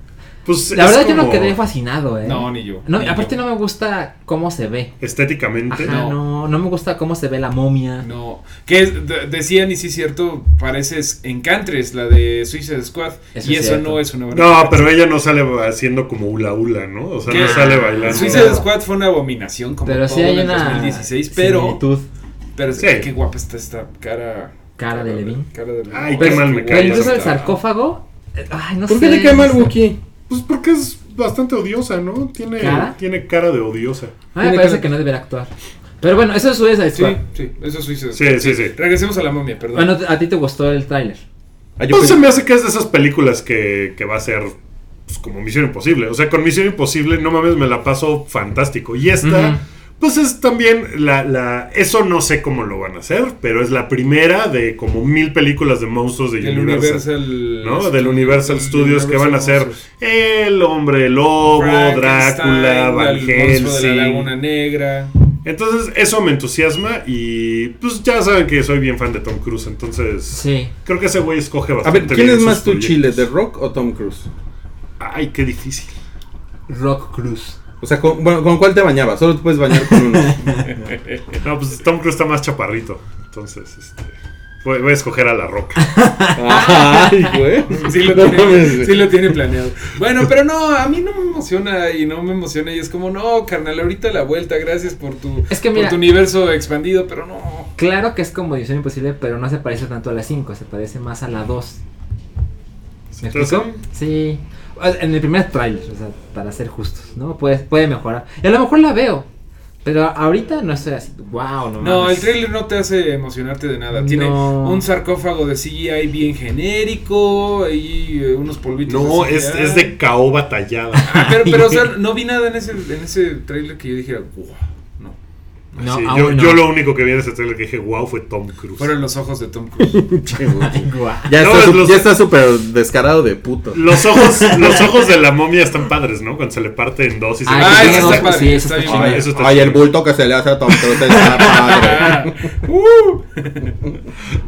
Pues La verdad yo no quedé fascinado, eh. No, ni yo. No, ni aparte yo. no me gusta cómo se ve. Estéticamente. Ajá, no. no, me gusta cómo se ve la momia. No, que de- decían y sí es cierto, pareces Encantres, la de Suicide Squad, Eso y es eso cierto. no es una buena No, pero ella no sale haciendo como hula hula, ¿no? O sea, ¿Qué? no sale bailando. Suicide Squad fue una abominación como Pero todo sí hay en una 2016, pero similitud. pero es- Sí. qué guapa está esta cara Cara de Levin. cara de Levin. Ay, qué Pero, mal me pero cae incluso el sarcófago. eh, Ay, no ¿Por sé. qué le cae mal no sé. Wookie? Pues porque es bastante odiosa, ¿no? Tiene ¿Cara? tiene cara de odiosa. A mí me parece cara- que no debería actuar. Pero bueno, eso es Sí, Squad. sí, eso es Suicide Sí, sí, sí. Regresemos a la momia, perdón. Bueno, a ti te gustó el tráiler. Ah, yo Pues se me hace que es de esas películas que, que va a ser pues, como Misión Imposible. O sea, con Misión Imposible, no mames, me la paso fantástico. Y esta, pues es también la, la... Eso no sé cómo lo van a hacer, pero es la primera de como mil películas de monstruos de del Universal. Universal ¿no? Del Universal Studios que van a Universal ser. El Hombre Lobo, Drácula, Van de la Laguna Helsing. Negra. Entonces, eso me entusiasma y pues ya saben que soy bien fan de Tom Cruise, entonces Sí. creo que ese güey escoge A bastante ver, ¿quién bien es más tu proyectos. chile, The Rock o Tom Cruise? Ay, qué difícil. Rock Cruz. O sea, ¿con, bueno, ¿con cuál te bañabas? Solo te puedes bañar con uno. No, pues Tom Cruise está más chaparrito. Entonces, este. Voy, voy a escoger a la roca. Ay, güey. Sí lo, No tiene, sí lo tiene planeado. Bueno, pero no, a mí no me emociona y no me emociona y es como, no, carnal, ahorita la vuelta, gracias por tu, Es que por mira- tu universo expandido, pero no. Claro que es como Misión Imposible, pero no se parece tanto a la 5, se parece más a la 2. ¿Me explico? Sí. En el primer tráiler, o sea, para ser justos, ¿no? Puede, puede mejorar. Y a lo mejor la veo, pero ahorita no estoy así, wow, no No, mames. el trailer no te hace emocionarte de nada. Tiene No. un sarcófago de CGI bien genérico y eh, unos polvitos. No, de es, es de caoba tallada. Ah, pero, pero, o sea, no vi nada en ese, en ese trailer que yo dijera, wow, no. Sí, yo, no. yo lo único que vi en ese trailer que dije, wow, fue Tom Cruise. Fueron los ojos de Tom Cruise. Ya No, está los- ya está súper descarado de puto. Los ojos, los ojos de la momia están padres, ¿no? Cuando se le parte en dos y se Ay, le sí, eso está padre, sí, eso está está bien. Ay, eso está Ay, el bulto que se le hace a Tom Cruise está padre. Uh.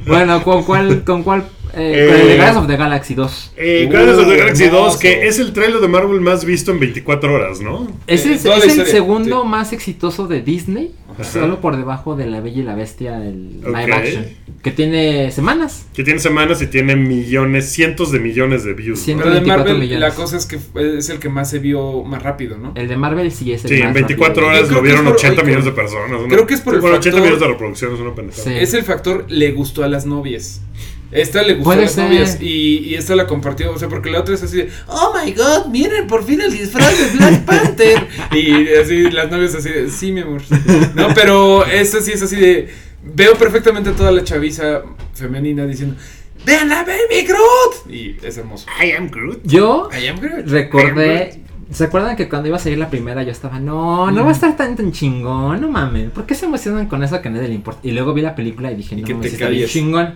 Bueno, ¿con cuál? Con cuál eh, Eh, con el de Guardians of the Galaxy 2. Eh, Uh, Guardians of the Galaxy 2, hermoso. que es el trailer de Marvel más visto en 24 horas, ¿no? Es, Eh, el- es segundo sí. más exitoso de Disney, Ajá. solo por debajo de La Bella y la Bestia, el Ok. live action, que tiene semanas. Que tiene semanas y tiene millones, cientos de millones de views. ¿no? Pero de 24 Marvel, millones. la cosa es que es el que más se vio más rápido, ¿no? El de Marvel sí es el Sí, más en 24 rápido. horas lo vieron por- 80 oye, millones de personas. una- creo que es por el Bueno, 80 factor- millones de reproducciones, una pendejada. Sí. Es el factor le gustó a las novias. Esta le gustó a las ser. novias y, y esta la compartió, o sea, porque la otra es así de, oh my god, miren por fin el disfraz de Black Panther. y así las novias así de, sí, mi amor. No, pero esta sí es así de, veo perfectamente a toda la chaviza femenina diciendo, vean la baby Groot. Y es hermoso. I am Groot. Yo I am Groot. recordé. ¿Se acuerdan que cuando iba a salir la primera yo estaba, no, no va a estar tan, tan chingón, no mames, ¿por qué se emocionan con eso que a nadie le importa? Y luego vi la película y dije, no que mames, te está bien chingón.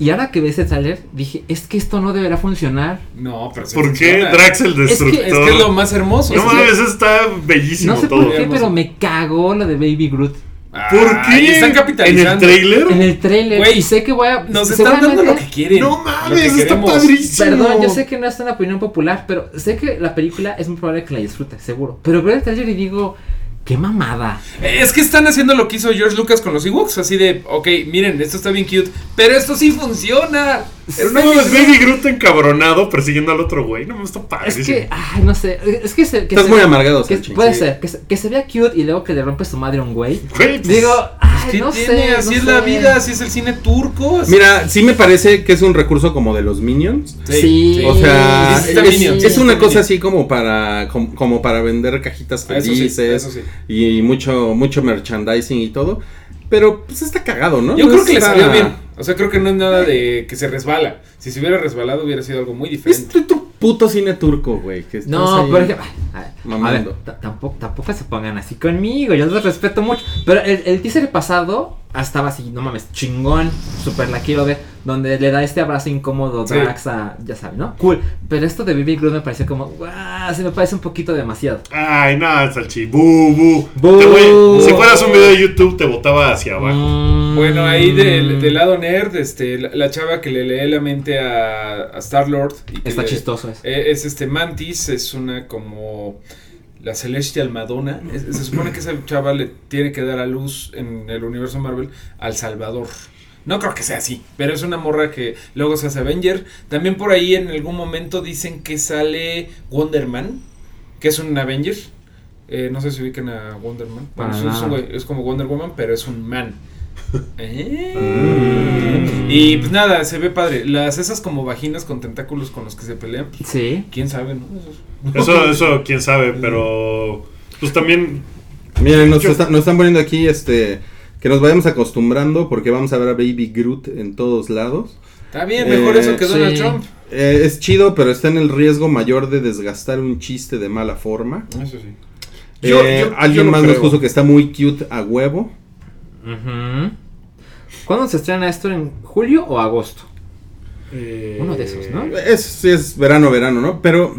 Y ahora que ves el trailer, dije, es que esto no deberá funcionar. No, pero ¿Por qué funciona. Drax el destructor? Es que es lo más hermoso. No mames, está bellísimo No sé todo. por qué, pero me cagó lo de Baby Groot. ¿Por qué? Están ¿En capitalizando. el trailer? En el trailer. Güey, y sé que voy a. Nos están dando lo que quieren. No mames, que está padrísimo. Perdón, yo sé que no es una opinión popular, pero sé que la película es muy probable que la disfrute, seguro. Pero veo el trailer y digo, qué mamada. Es que están haciendo lo que hizo George Lucas con los Ewoks, así de, ok, miren, esto está bien cute, pero esto sí funciona. No mames, Baby Groot encabronado persiguiendo al otro güey. No mames, está Es padrísimo. que, ay, no sé. Es que se. Que Estás se- muy amargado, que-. Puede Sí. ser, que se, que se vea cute y luego que le rompe su madre a un güey. Pues, Digo, ah, Ay, ¿Qué no tiene? sé, así no es la vida, así es el cine turco. así- Mira, sí me parece que es un recurso como de los Minions. Sí. O sea, Sí, sí está es, Minions, es sí una cosa Minions. así como para como, como para vender cajitas Eso sí, felices eso sí. y mucho mucho merchandising y todo, pero pues está cagado, ¿no? Yo No creo que le salió bien. O sea, creo que no es nada de que se resbala. Si se hubiera resbalado hubiera sido algo muy Es diferente. tu, tu puto cine turco, güey. que No, ahí. por ejemplo, a ver, tampoco, tampoco se pongan así conmigo, yo los respeto mucho. Pero el, el teaser pasado estaba así, no mames, chingón, super la quiero ver, donde le da este abrazo incómodo Sí. Drax a, ya saben, ¿no? Cool. Pero esto de Baby Groot me pareció como, guau, se me parece un poquito demasiado. Ay, no, Salchi. Bu, bu. Bu. Te voy- si fueras un video de YouTube, te botaba hacia abajo. Mm. Bueno, ahí del, del lado nerd, este, la, la chava que le lee la mente a, y que Está chistoso eso. eh, es este Mantis, es una como la Celestial Madonna. Es- se supone que esa chava le tiene que dar a luz en el universo Marvel al Salvador. No creo que sea así, pero es una morra que luego se hace Avenger. También por ahí en algún momento dicen que sale Wonder Man, que es un Avenger. Eh, no sé si ubican a Wonder Man. Bueno, es, es un es como Wonder Woman, pero es un man. Eh. Mm. Y pues nada, se ve padre. Las esas como vaginas con tentáculos con los que se pelean, pues, Sí. quién sabe, ¿no? Eso, eso, quién sabe, pero. Pues también. Miren, nos, está- nos están poniendo aquí este que nos vayamos acostumbrando porque vamos a ver a Baby Groot en todos lados. Está bien, mejor Eh, eso que Donald sí. Trump. Eh, es chido, pero está en el riesgo mayor de desgastar un chiste de mala forma. Eso sí. Yo- Eh, yo- alguien yo no más nos creo. puso que está muy cute a huevo. Ujú. ¿Cuándo se estrena esto? ¿En julio o agosto? eh, Uno de esos, ¿no? Es, es verano, verano, ¿no? Pero,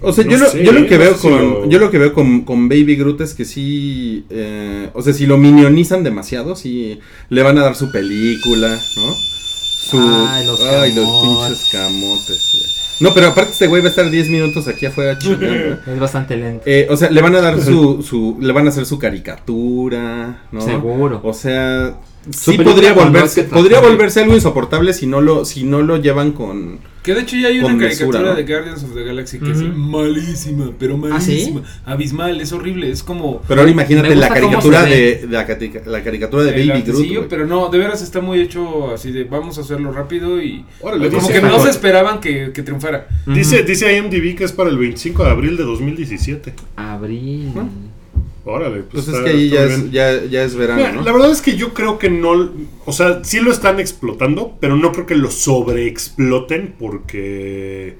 o sea, No yo, lo, yo lo que no veo si con, lo- yo lo que veo con, con Baby Groot es que sí, eh, o sea, si lo minionizan demasiado, sí le van a dar su película, ¿no? Su, Ay, los ay, los pinches camotes, güey. No, pero aparte este güey va a estar 10 minutos aquí afuera chingando. Es bastante lento. Eh, o sea, le van a dar su, su, le van a hacer su caricatura, ¿no? Seguro. O sea, sí podría volverse, podría Raccoon. volverse algo insoportable si no lo, si no lo llevan con, Que de hecho ya hay una mesura, caricatura ¿no? de Guardians of the Galaxy que es Ujú. malísima, pero ¿Ah, sí? malísima. Abismal, es horrible, es como... Pero ahora imagínate la caricatura de, de la, la caricatura de el Baby Groot. güey. pero no, de veras está muy hecho así de vamos a hacerlo rápido y Órale, como dice- que no se esperaban que, que triunfara. Dice, dice IMDb que es para el 25 de abril de 2017. Abril. Órale, Pues pues. es que ahí ya es, bien. ya, ya es verano, Mira, ¿no? La verdad es que yo creo que no. O sea, sí lo están explotando, pero no creo que lo sobreexploten porque.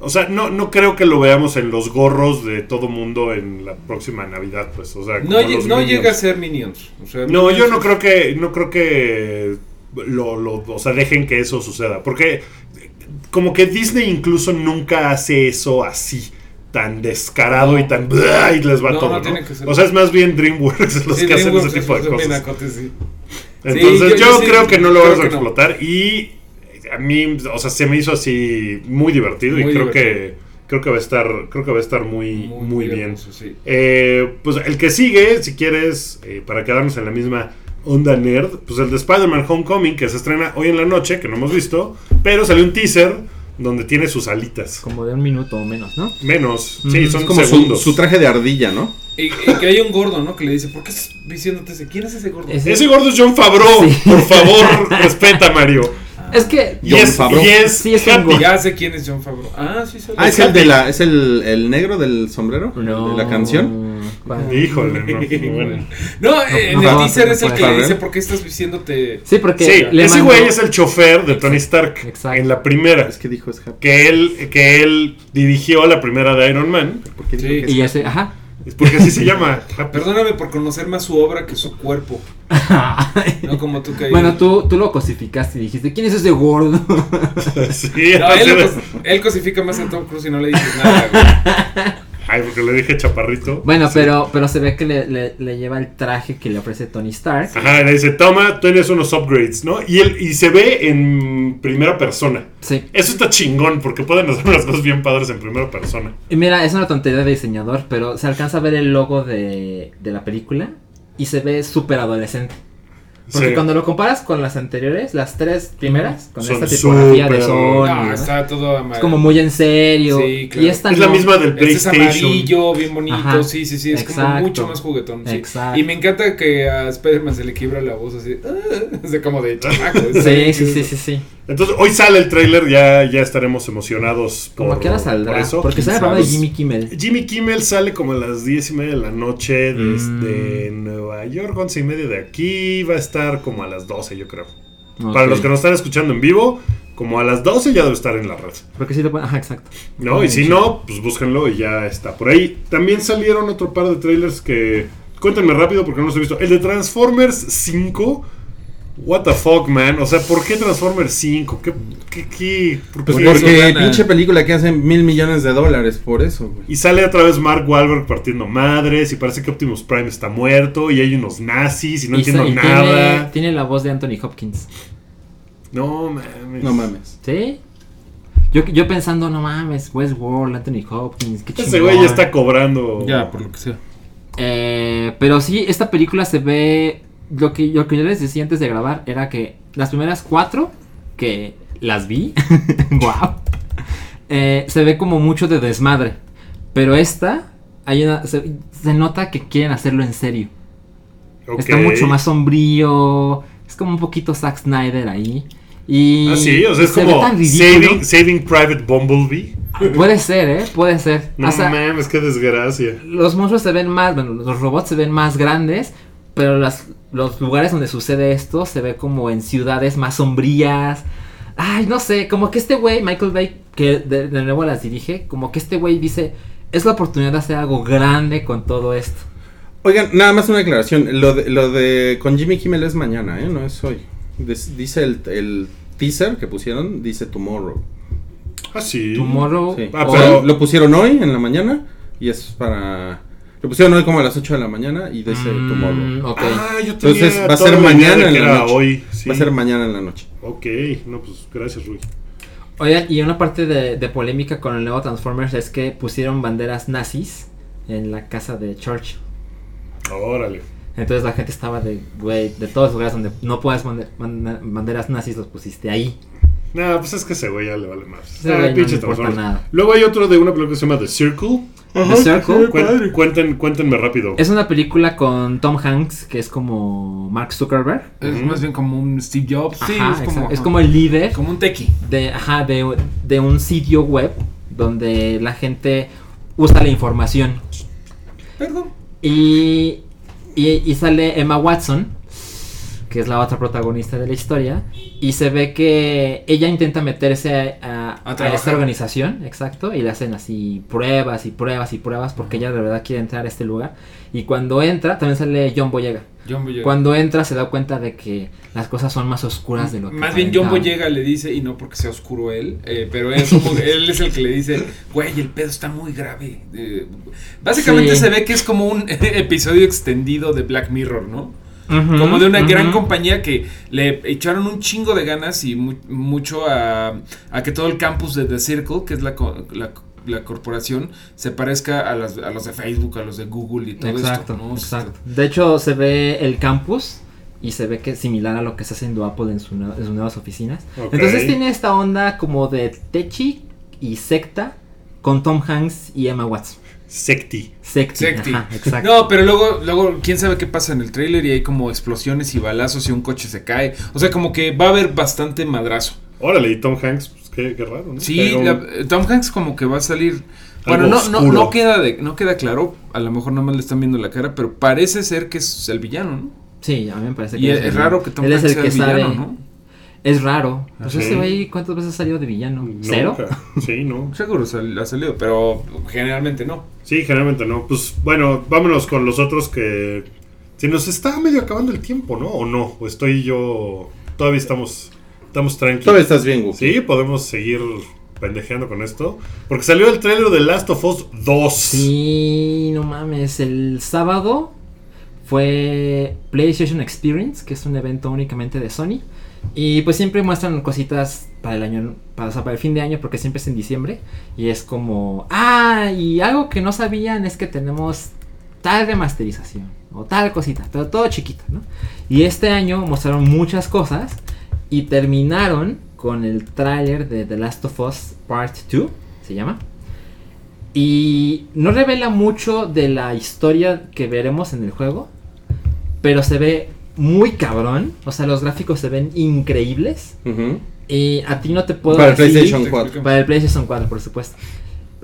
O sea, no, no creo que lo veamos en los gorros de todo mundo en la próxima Navidad, pues. O sea, No, como lle- los no Minions. llega a ser Minions. o sea, No, Minions yo no es- creo que. No creo que. Lo, lo- o sea, dejen que eso suceda. Porque. Como que Disney incluso nunca hace eso así. Tan descarado y tan. Y les va No, todo. no ¿no? tiene que ser. O sea, es más bien DreamWorks los Sí, que hacen ese tipo de cosas. acote, sí. Entonces Sí, yo, creo que no lo vamos a explotar y a mí, o sea, se me hizo así muy divertido y creo divertido. que creo que va a estar creo que va a estar muy muy, bien. hermoso. Eh, pues el que sigue, si quieres, eh, para quedarnos en la misma onda nerd, pues el de Spider-Man Homecoming que se estrena hoy en la noche, que no hemos visto, pero salió un teaser donde tiene sus alitas. Como de un minuto o menos, ¿no? Menos, sí, Mm, Es son como su, segundos. su traje de ardilla, ¿no? Y, y que hay un gordo, ¿no? Que le dice, ¿por qué estás diciéndote ese? ¿Quién es ese gordo? Ese- Ese gordo es John Favreau, Sí. por favor, respeta Mario. Es que. John es, Favreau. y es Sí, es un. Ya sé quién es John Favreau. Ah, sí. Ah, es el de la, es el, el negro del sombrero, No. de la canción. ¿Cuál? Híjole, no. bueno. No, eh, en no, el no, teaser no es el que le dice, ¿por qué estás diciéndote? Sí, porque. Sí, le ese mandó- güey es el chofer de Tony Stark Exacto. en la primera. Es que dijo es Happy. Que él, que él dirigió la primera de Iron Man. ¿Por qué dijo Sí. que Y ese, ajá. Es porque así se llama. Perdóname por conocer más su obra que su cuerpo. No como tú que bueno, tú, tú lo cosificaste y dijiste: ¿Quién es ese gordo? Sí, No, él, lo él cosifica más a Tom Cruise y no le dices nada, güey. Ay, porque le dije chaparrito. bueno, Sí. pero, pero se ve que le, le, le lleva el traje que le ofrece Tony Stark. Ajá, y le dice, toma, tienes unos upgrades, ¿no? Y él, y se ve en primera persona. Sí. Eso está chingón, porque pueden hacer unas cosas bien padres en primera persona. Y mira, es una tontería de diseñador, pero se alcanza a ver el logo de, de la película y se ve súper adolescente. Porque Sí. cuando lo comparas con las anteriores, las tres primeras, con Son esta tipografía de súper- Sony, está todo amarillo. es como muy en serio. Sí, claro. Y esta Es la no. misma del Este es PlayStation. amarillo, bien bonito, Ajá. sí, sí, sí, es como mucho más juguetón. sí. Exacto. Y me encanta que a Spider-Man se le quiebra la voz así, ah, es de como de chamaco. Sí, sí, sí, sí, sí. Entonces, hoy sale el tráiler, ya, ya estaremos emocionados por, Como que ahora saldrá. por eso. porque sale el programa de Jimmy Kimmel. Jimmy Kimmel sale como a las diez y media de la noche desde Mm. Nueva York, once y media de aquí. Va a estar como a las 12, yo creo. Para los que nos están escuchando en vivo, como a las 12 ya debe estar en la red. Porque sí lo ponen. Ajá, exacto. ¿No? Y si no, pues búsquenlo y ya está por ahí. También salieron otro par de trailers que. Cuéntenme rápido porque no los he visto. El de Transformers 5. What the fuck, man. O sea, ¿por qué Transformers 5? ¿Qué, qué, qué? ¿Por Pues qué? Porque pinche película que hacen mil millones de dólares, por eso, güey. Y sale otra vez Mark Wahlberg partiendo madres. Y parece que Optimus Prime está muerto. Y hay unos nazis. Y no Y entiendo y nada. Tiene, tiene la voz de Anthony Hopkins. No mames. No mames. ¿Sí? Yo, yo pensando, no mames, Westworld, Anthony Hopkins, qué Ese chingón. güey ya está cobrando. Ya, por lo que sea. Eh, pero sí, esta película se ve. Lo que, lo que yo les decía antes de grabar era que las primeras cuatro, que las vi, wow, eh, se ve como mucho de desmadre. Pero esta, hay una, se, se nota que quieren hacerlo en serio. Ok. Está mucho más sombrío. Es como un poquito Zack Snyder ahí. Y Ah, sí, o sea, es se como saving, saving Private Bumblebee. Puede ser, ¿eh? Puede ser. No O sea, mames, qué desgracia. los monstruos se ven más, bueno, los robots se ven más grandes, pero las, los lugares donde sucede esto se ve como en ciudades más sombrías. Ay, no sé, como que este güey, Michael Bay, que de, de nuevo las dirige, como que este güey dice, es la oportunidad de hacer algo grande con todo esto. Oigan, nada más una aclaración. Lo de, lo de con Jimmy Kimmel es mañana, ¿eh? No es hoy. Des- dice el, el teaser que pusieron, dice tomorrow. Ah, sí. Tomorrow. Sí. Ah, pero- lo pusieron hoy en la mañana y es para... Lo pusieron hoy como a las 8 de la mañana y dice Mm, tomorrow. ok. Ah, yo tenía Entonces va a ser mañana en la noche. hoy. sí. Va a ser mañana en la noche. Ok, no, pues gracias, Rui. Oigan, y una parte de, de polémica con el nuevo Transformers es que pusieron banderas nazis en la casa de Church. Órale. Entonces la gente estaba de, güey, de todos los lugares donde no puedas banderas nazis, los pusiste ahí. No, pues es que ese güey ya le vale más. No. Luego hay otro de una película que se llama The Circle. The Circle cuenten, cuéntenme rápido. es una película con Tom Hanks, que es como Mark Zuckerberg. Es más bien como un Steve Jobs. Sí, es como, es como el líder como un tequi. de, ajá, de, de un sitio web donde la gente usa la información. Perdón. Y, y, y sale Emma Watson, que es la otra protagonista de la historia, y se ve que ella intenta meterse a, a- A a trabajar. esta organización, exacto, y le hacen así pruebas y pruebas y pruebas porque ella de verdad quiere entrar a este lugar. Y cuando entra, también sale John Boyega. John Boyega. Cuando entra se da cuenta de que las cosas son más oscuras de lo que Más bien John. Boyega le dice, y no porque sea oscuro él, eh, pero es como, él es el que le dice, güey, el pedo está muy grave. Eh, básicamente Sí. se ve que es como un episodio extendido de Black Mirror, ¿no? Como de una gran compañía que le echaron un chingo de ganas y mu- mucho a, a que todo el campus de The Circle, que es la, co- la, la corporación, se parezca a, las- a los de Facebook, a los de Google y todo Exacto, esto. ¿no? exacto. De hecho, se ve el campus y se ve que es similar a lo que está haciendo Apple en, su nue- en sus nuevas oficinas. Entonces tiene esta onda como de techi y secta con Tom Hanks y Emma Watson. Secti. Secti, Secti. ajá, exacto. No, pero luego, luego, quién sabe qué pasa en el tráiler y hay como explosiones y balazos y un coche se cae. O sea, como que va a haber bastante madrazo. Órale, y Tom Hanks, pues qué, qué raro, ¿no? Sí, la- eh, Tom Hanks como que va a salir. Bueno, no, no, no queda de, no queda claro. A lo mejor nada más le están viendo la cara, pero parece ser que es el villano, ¿no? Sí, a mí me parece que Y es, el es villano. raro que Tom es Hanks el sea que el villano, sabe. ¿no? Es raro. Pues ese güey, ¿cuántas veces ha salido de villano? ¿Cero? Nunca. Sí, no. Seguro sal- ha salido, pero generalmente no. Sí, generalmente no. Pues bueno, vámonos con los otros que. Se nos está medio acabando el tiempo, ¿no? ¿O no? ¿O estoy yo. Todavía estamos. Estamos tranquilos. Todavía estás bien, Wookie. Sí, podemos seguir pendejeando con esto. Porque salió el trailer de Last of Us 2. Sí, no mames. El sábado fue PlayStation Experience, que es un evento únicamente de Sony. Y pues siempre muestran cositas para el año, para, para el fin de año, porque siempre es en diciembre. Y es como, ah, y algo que no sabían es que tenemos tal remasterización o tal cosita, pero todo chiquito, ¿no? Y este año mostraron muchas cosas y terminaron con el tráiler de The Last of Us Part 2, se llama. Y no revela mucho de la historia que veremos en el juego, pero se ve muy cabrón, o sea, los gráficos se ven increíbles. Y a ti no te puedo Para el decir- PlayStation 4. Para el PlayStation 4, por supuesto.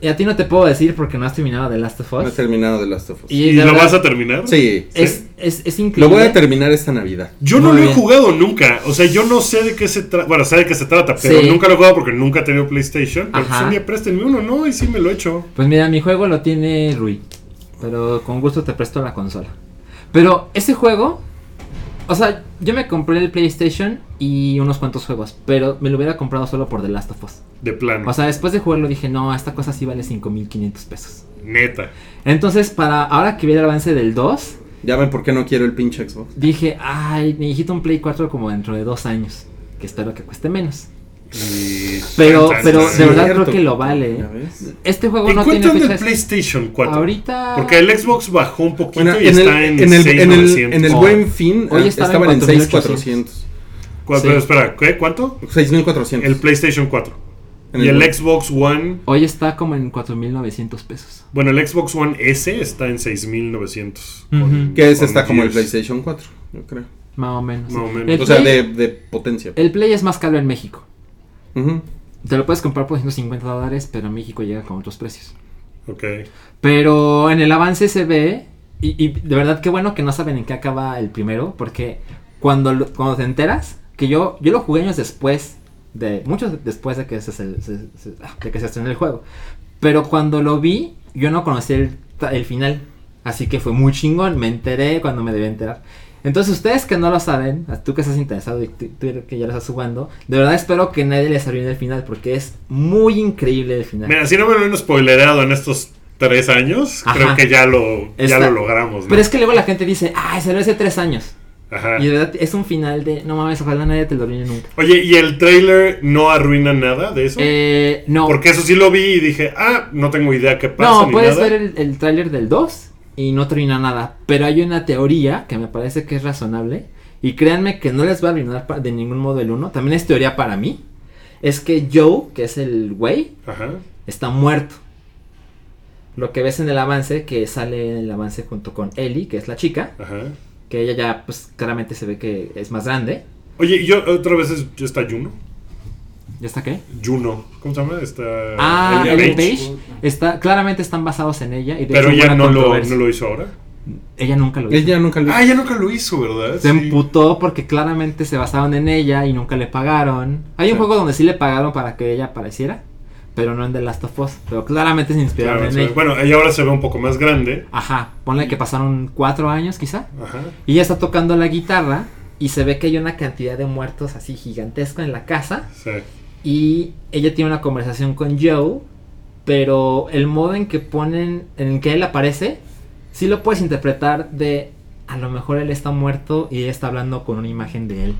Y a ti no te puedo decir porque no has terminado The Last of No he Us. terminado de Last of Us. Y ¿Y de lo verdad, vas a terminar? Sí. Es, es, es Lo increíble. voy a terminar esta Navidad. Yo no Muy lo he jugado nunca. O sea, yo no sé de qué se trata. Bueno, sé de qué se trata, pero Sí. nunca lo he jugado porque nunca he tenido PlayStation. Pero pues un día préstenme uno, ¿no? Y sí me lo he hecho. Pues mira, mi juego lo tiene Rui. Pero con gusto te presto la consola. Pero ese juego. O sea, yo me compré el PlayStation y unos cuantos juegos. Pero me lo hubiera comprado solo por The Last of Us. De plano. O sea, después de jugarlo dije, no, esta cosa sí vale 5500 pesos. Neta. Entonces, para ahora que vi el avance del 2, Ya ven por qué no quiero el pinche Xbox. dije, ay, necesito un Play 4 como dentro de dos años. Que espero que cueste menos. Y- Pero- pero de verdad Cierto. creo que lo vale. Este juego ¿En no tiene fecha. el PlayStation 4? Ahorita. Porque el Xbox bajó un poquito Bueno, y en está en, en el, en el, 6,900. en el buen fin Hoy ah, estaba estaban en en 4,800. 6400. ¿Cuál- sí. pero espera, ¿qué? ¿cuánto? 6400. El PlayStation 4. En y el- el Xbox One. Hoy está como en 4900 pesos. Bueno, el Xbox One S está en 6900. Ujú. Que ese está como el. PlayStation 4, yo creo. Más o menos. Más o menos. O sea, Play- de, de potencia. El Play es más caro en México. Te lo puedes comprar por 150 dólares, pero en México llega con otros precios. Ok. Pero en el avance se ve, y, y de verdad qué bueno que no saben en qué acaba el primero, porque cuando, lo- cuando te enteras, que yo, yo lo jugué años después, de muchos después de que se, se- ah, de que se estrenó el juego. Pero cuando lo vi, yo no conocía el, el final. Así que fue muy chingón, me enteré cuando me debí enterar. Entonces ustedes que no lo saben, tú que estás interesado y tú, tú que ya lo estás jugando, de verdad espero que nadie les arruine el final porque es muy increíble el final. Mira, si no me lo han spoilerado en estos tres años, Ajá. creo que ya lo, ya lo logramos. ¿no? Pero es que luego la gente dice, ay, salió hace tres años. Ajá. Y de verdad es un final de, no mames, ojalá nadie te lo arruine nunca. Oye, ¿y el trailer no arruina nada de eso? Eh, no. Porque eso sí lo vi y dije, ah, no tengo idea qué pasa. No, ni puedes nada. ver el, el tráiler del 2 y no termina nada. Pero hay una teoría que me parece que es razonable. Y créanme que no les va a arruinar de ningún modo el 1. También es teoría para mí. Es que Joe, que es el güey, Ajá. está muerto. Lo que ves en el avance, que sale en el avance junto con Ellie, que es la chica, Ajá. que ella ya, pues claramente se ve que es más grande. Oye, y yo otra vez es, está Juno. ¿Ya está qué? Juno. ¿Cómo se llama? Está Ah, Ellen Page. Page. Está, claramente están basados en ella. Y de Pero ella no lo, no lo hizo ahora. Ella nunca lo hizo. Ella nunca lo Ah, ella nunca lo hizo, ¿verdad? Se Sí. emputó porque claramente se basaban en ella y nunca le pagaron. Hay un Sí. juego donde sí le pagaron para que ella apareciera, pero no en The Last of Us. Pero claramente se inspiraron Claro, en sí. ella. Bueno, ella ahora se ve un poco más grande. Ajá, ponle que pasaron cuatro años quizá. Ajá. Y ella está tocando la guitarra y se ve que hay una cantidad de muertos así gigantesca en la casa. Sí. Y ella tiene una conversación con Joe, pero el modo en que ponen, en el que él aparece, sí lo puedes interpretar de a lo mejor él está muerto y ella está hablando con una imagen de él.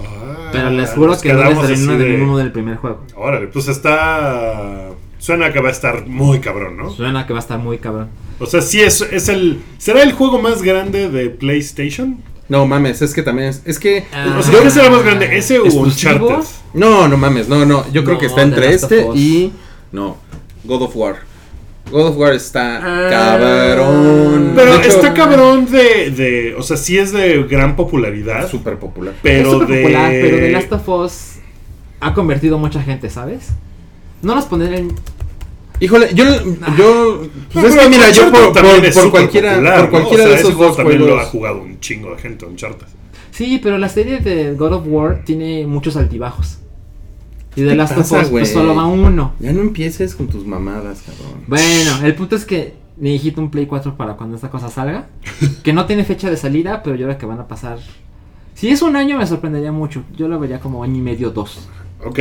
Ah, Pero les juro que no les arruinó así de de- ninguno del primer juego. Órale, pues está. Suena que va a estar muy cabrón, ¿no? Suena que va a estar muy cabrón. O sea, sí es, es el. ¿Será el juego más grande de PlayStation? No mames, es que también es, es que Ah. O sea, ¿qué será más grande? ¿Ese o no, no mames, no, no, yo creo No, que está entre este y no, God of War. God of War está Ah. cabrón. Pero hecho, está cabrón de, de. O sea, sí es de gran popularidad. súper popular. es Pero súper de. popular, pero The Last of Us ha convertido mucha gente, ¿sabes? No nos ponen en... Híjole, yo, yo, pues No, es que mira, yo por, también por, cualquiera, popular, por ¿no? cualquiera O sea, de ese esos juego dos también lo ha jugado un chingo de gente, Uncharted. Sí, pero la serie de God of War tiene muchos altibajos. Y The ¿Qué Last pasa, of Us pues, solo va uno. Ya no empieces con tus mamadas, cabrón. Bueno, el punto es que necesito un Play 4 para cuando esta cosa salga. Que no tiene fecha de salida, pero yo creo que van a pasar. Si es un año me sorprendería mucho. Yo lo vería como año y medio, dos. Ok,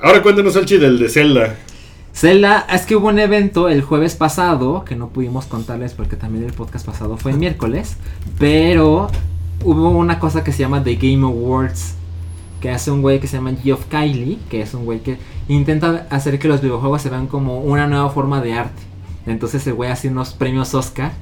ahora cuéntanos, Alchi, del de Zelda. Zelda, es que hubo un evento el jueves pasado, que no pudimos contarles porque también el podcast pasado fue el miércoles, pero hubo una cosa que se llama The Game Awards, que hace un güey que se llama Geoff Kylie, que es un güey que intenta hacer que los videojuegos se vean como una nueva forma de arte. Entonces ese güey hace unos premios Oscar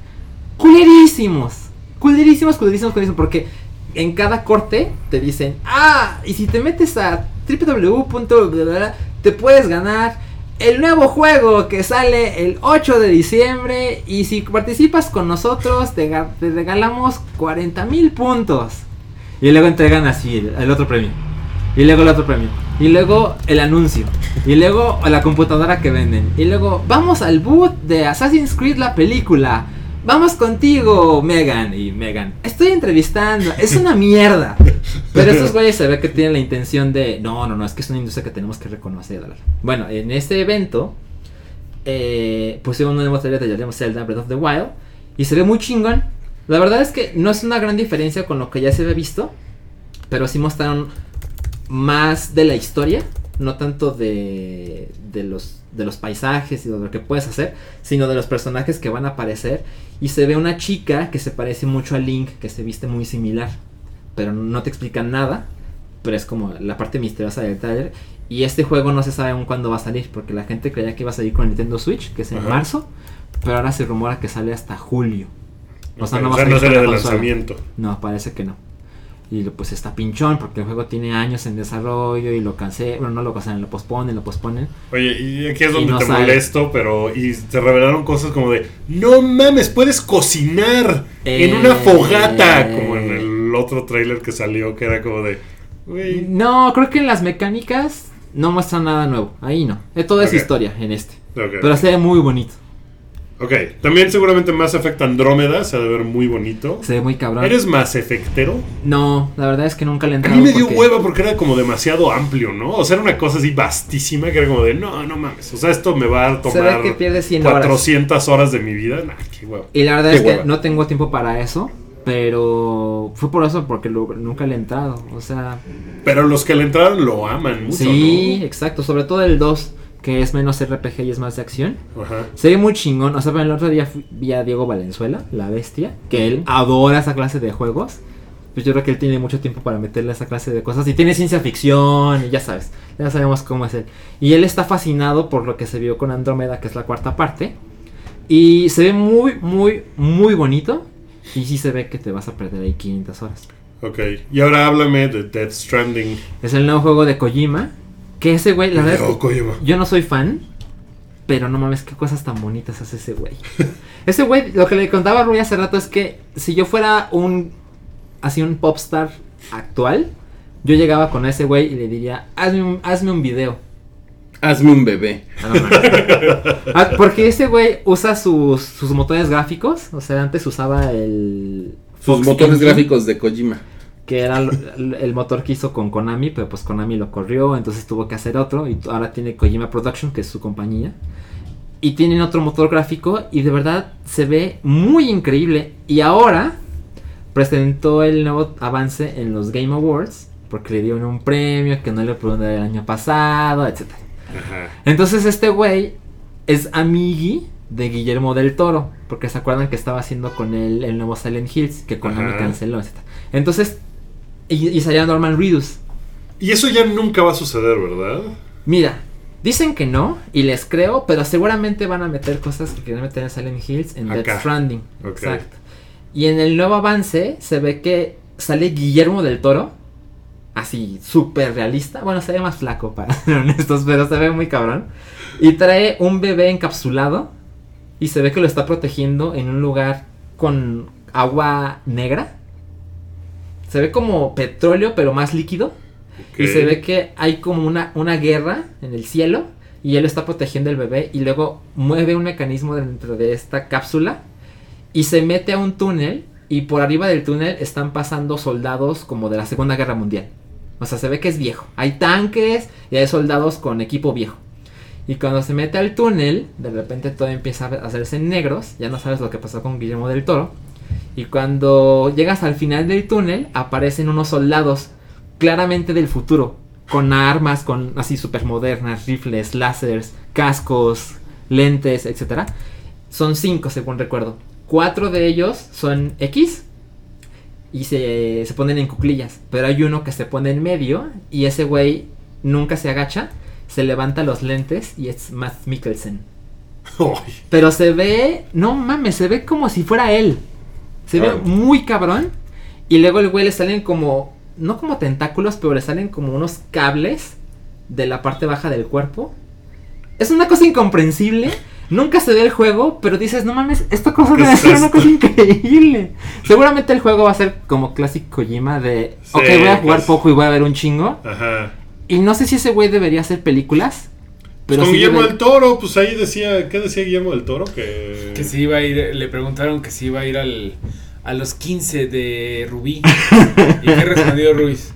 culerísimos. Culerísimos, culerísimos, culerísimos. Porque en cada corte te dicen, ah, y si te metes a www. te puedes ganar el nuevo juego que sale el 8 de diciembre. Y si participas con nosotros, te, ga- te regalamos 40 mil puntos. Y luego entregan así el, el otro premio. Y luego el otro premio. Y luego el anuncio. Y luego la computadora que venden. Y luego vamos al boot de Assassin's Creed la película. Vamos contigo, Megan. Y Megan, estoy entrevistando. Es una mierda. Pero estos güeyes se ve que tienen la intención de. No, no, no, es que es una industria que tenemos que reconocer. Bueno, en este evento. Eh, pusieron un nuevo trailer de llamaremos Zelda Breath of the Wild. Y se ve muy chingón. La verdad es que no es una gran diferencia con lo que ya se había visto. Pero sí mostraron más de la historia. No tanto de, de, los, de los paisajes y de lo que puedes hacer. Sino de los personajes que van a aparecer. Y se ve una chica que se parece mucho a Link. Que se viste muy similar. Pero no te explican nada. Pero es como la parte misteriosa del trailer. Y este juego no se sabe aún cuándo va a salir. Porque la gente creía que iba a salir con el Nintendo Switch. Que es en Ajá. marzo. Pero ahora se rumora que sale hasta julio. O sea, no o va a salir no de lanzamiento. No, parece que no. Y pues está pinchón porque el juego tiene años en desarrollo y lo cancelan, bueno, no lo cancelan, lo posponen, lo posponen. Oye, y aquí es donde no te sale. molesto, pero. Y te revelaron cosas como de. No mames, puedes cocinar en Eh. una fogata. Como en el otro trailer que salió, que era como de. No, creo que en las mecánicas no muestran nada nuevo. Ahí no. Eh, Todo es historia en este. Pero se ve muy bonito. Ok, también seguramente Mass Effect Andrómeda se ha de ver muy bonito. Se ve muy cabrón. ¿Eres Mass Effectero? No, la verdad es que nunca le he A entrado. mí me dio porque- hueva porque era como demasiado amplio, ¿no? O sea, era una cosa así vastísima que era como de, no, no mames. O sea, esto me va a tomar que pierde 100 horas. 400 horas de mi vida. Nah, qué hueva. Y la verdad Qué es hueva. que no tengo tiempo para eso. Pero fue por eso porque lo- nunca le he entrado. O sea, Pero los que le entraron lo aman mucho, sí, exacto. Sobre todo el 2, que es menos RPG y es más de acción. Se ve muy chingón. O sea, el otro día fui- vi a Diego Valenzuela, la bestia, que él adora esa clase de juegos. Pues yo creo que él tiene mucho tiempo para meterle a esa clase de cosas. Y tiene ciencia ficción, y ya sabes, ya sabemos cómo es él. Y él está fascinado por lo que se vio con Andrómeda, que es la cuarta parte. Y se ve muy, muy, muy bonito. Y sí se ve que te vas a perder ahí 500 horas. Ok. Y ahora háblame de Death Stranding. Es el nuevo juego de Kojima. Que ese güey, la verdad es que Kojima. yo no soy fan. Pero no mames, qué cosas tan bonitas hace ese güey. ese güey, lo que le contaba a Rui hace rato es que si yo fuera un. Así un popstar actual, yo llegaba con ese güey y le diría: hazme un, hazme un video. Hazme un bebé. Ah, no. Ah, porque ese güey usa sus, sus motores gráficos. O sea, antes usaba el. Sus motores Engine, gráficos de Kojima. Que era el, motor que hizo con Konami, pero pues Konami lo corrió, entonces tuvo que hacer otro. Y ahora tiene Kojima Production, que es su compañía. Y tienen otro motor gráfico y de verdad se ve muy increíble. Y ahora presentó el nuevo avance en los Game Awards, porque le dieron un premio que no le pudieron dar el año pasado, etc. Ajá. Entonces este güey es amigui de Guillermo del Toro, porque se acuerdan que estaba haciendo con él el nuevo Silent Hills, que Konami Ajá. canceló, etc. Entonces, y, y salía Norman Reedus. Y eso ya nunca va a suceder, ¿verdad? Mira, dicen que no, y les creo, pero seguramente van a meter cosas que quieren meter en Silent Hills en. Death Stranding. Exacto. Y en el nuevo avance se ve que sale Guillermo del Toro. Así, súper realista. Bueno, se ve más flaco, para ser honestos, pero se ve muy cabrón. Y trae un bebé encapsulado. Y se ve que lo está protegiendo en un lugar con agua negra. Se ve como petróleo, pero más líquido. Y se ve que hay como una, una guerra en el cielo. Y él está protegiendo al bebé. Y luego mueve un mecanismo dentro de esta cápsula. Y se mete a un túnel. Y por arriba del túnel están pasando soldados como de la Segunda Guerra Mundial. O sea, se ve que es viejo. Hay tanques y hay soldados con equipo viejo. Y cuando se mete al túnel, de repente todo empieza a hacerse negros. Ya no sabes lo que pasó con Guillermo del Toro. Y cuando llegas al final del túnel, aparecen unos soldados claramente del futuro. Con armas, con así super modernas, rifles, láseres, cascos, lentes, etc. Son cinco, según recuerdo. Cuatro de ellos son X y se, se ponen en cuclillas. Pero hay uno que se pone en medio y ese güey nunca se agacha, se levanta los lentes y es Matt Mikkelsen. Pero se ve, no mames, se ve como si fuera él. Se ve muy cabrón. Y luego el güey le salen como, no como tentáculos, pero le salen como unos cables de la parte baja del cuerpo. Es una cosa incomprensible. Nunca se ve el juego, pero dices, no mames, esta cosa ¿Qué debe es ser una cosa increíble. Seguramente el juego va a ser como Classic Kojima de, Sí, ok, voy a jugar pues. poco y voy a ver un chingo. Ajá. Y no sé si ese güey debería hacer películas. Pero Con Guillermo del Toro, pues ahí decía, ¿qué decía Guillermo del Toro? Que, Que si iba a ir, le preguntaron que si iba a ir al, a los 15 de Rubí. ¿Y qué respondió Ruiz?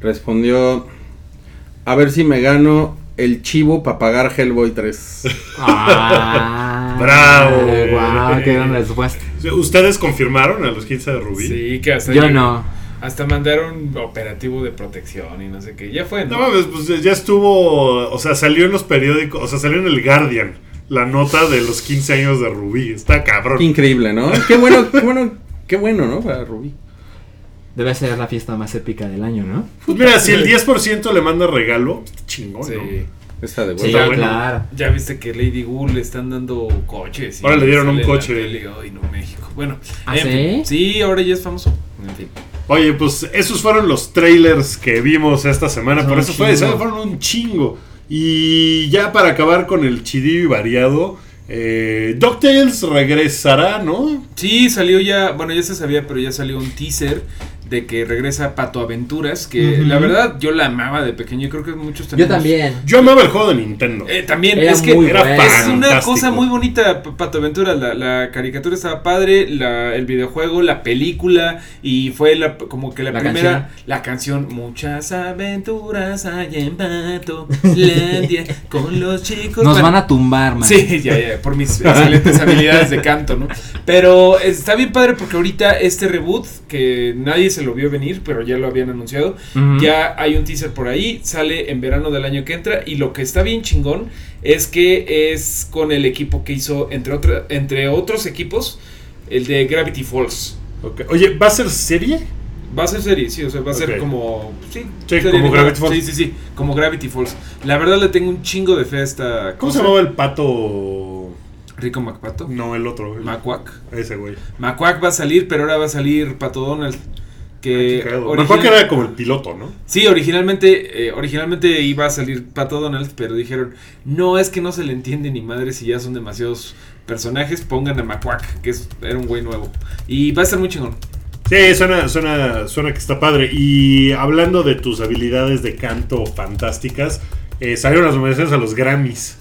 Respondió, a ver si me gano el chivo para pagar Hellboy 3. Ah, Bravo. Wow, qué gran respuesta. ¿Ustedes confirmaron a los 15 de Rubí? Sí, que hasta Yo no. Hasta mandaron operativo de protección y no sé qué. Ya fue, No ¿no? mames, pues ya estuvo, o sea, salió en los periódicos, o sea, salió en el Guardian la nota de los 15 años de Rubí. Está cabrón. Qué increíble, ¿no? Qué bueno, qué bueno, qué bueno, ¿no? Para Rubí. Debe ser la fiesta más épica del año, ¿no? Pues mira, si el 10% le manda regalo, está chingón, Sí. ¿no? Está de Sí, vuelta. bueno. claro. Ya viste que Lady Gould le están dando coches. Ahora le dieron un coche. no, México. Bueno, ¿Ah, en sí? fin. Sí, ahora ya es famoso. En fin. Oye, pues esos fueron los trailers que vimos esta semana. Son Por eso fue, fueron un chingo. Y ya para acabar con el chidillo y variado, eh, DuckTales regresará, ¿no? Sí, salió ya, bueno, ya se sabía, pero ya salió un teaser de que regresa Pato Aventuras, que la verdad yo la amaba de pequeño y creo que muchos Yo tenemos- también. Yo amaba el juego de Nintendo. Eh, también, Era es que muy Era es una cosa muy bonita, Pato Aventuras. La, la caricatura estaba padre, la, el videojuego, la película, y fue la, como que la, La primera, canción. la canción. Muchas aventuras hay en Pato Landia con los chicos. Nos van a tumbar, man. Sí, ya, ya, por mis excelentes habilidades de canto, ¿no? Pero está bien padre porque ahorita este reboot, que nadie se lo vio venir, pero ya lo habían anunciado, ya hay un teaser por ahí, sale en verano del año que entra y lo que está bien chingón es que es con el equipo que hizo, entre, otra, entre otros equipos, el de Gravity Falls. Ok. Oye, ¿va a ser serie? Va a ser serie, sí, o sea, va a ser como. Sí, como. Gravity Falls. Sí, sí, sí, como Gravity Falls. La verdad le tengo un chingo de fe a esta. ¿Cómo se llamaba el pato? Rico MacPato. No, el otro. el- Macuac. Ese güey. Macuac va a salir, pero ahora va a salir Pato Donald. Que acuerdo que era como el piloto, ¿no? Sí, originalmente, eh, originalmente iba a salir Pato Donald, pero dijeron, no, es que no se le entiende ni madre si ya son demasiados personajes, pongan a Macuac, que es, era un güey nuevo. Y va a estar muy chingón. Sí, suena, suena, suena que está padre. Y hablando de tus habilidades de canto fantásticas, eh, salieron las nominaciones a los Grammys.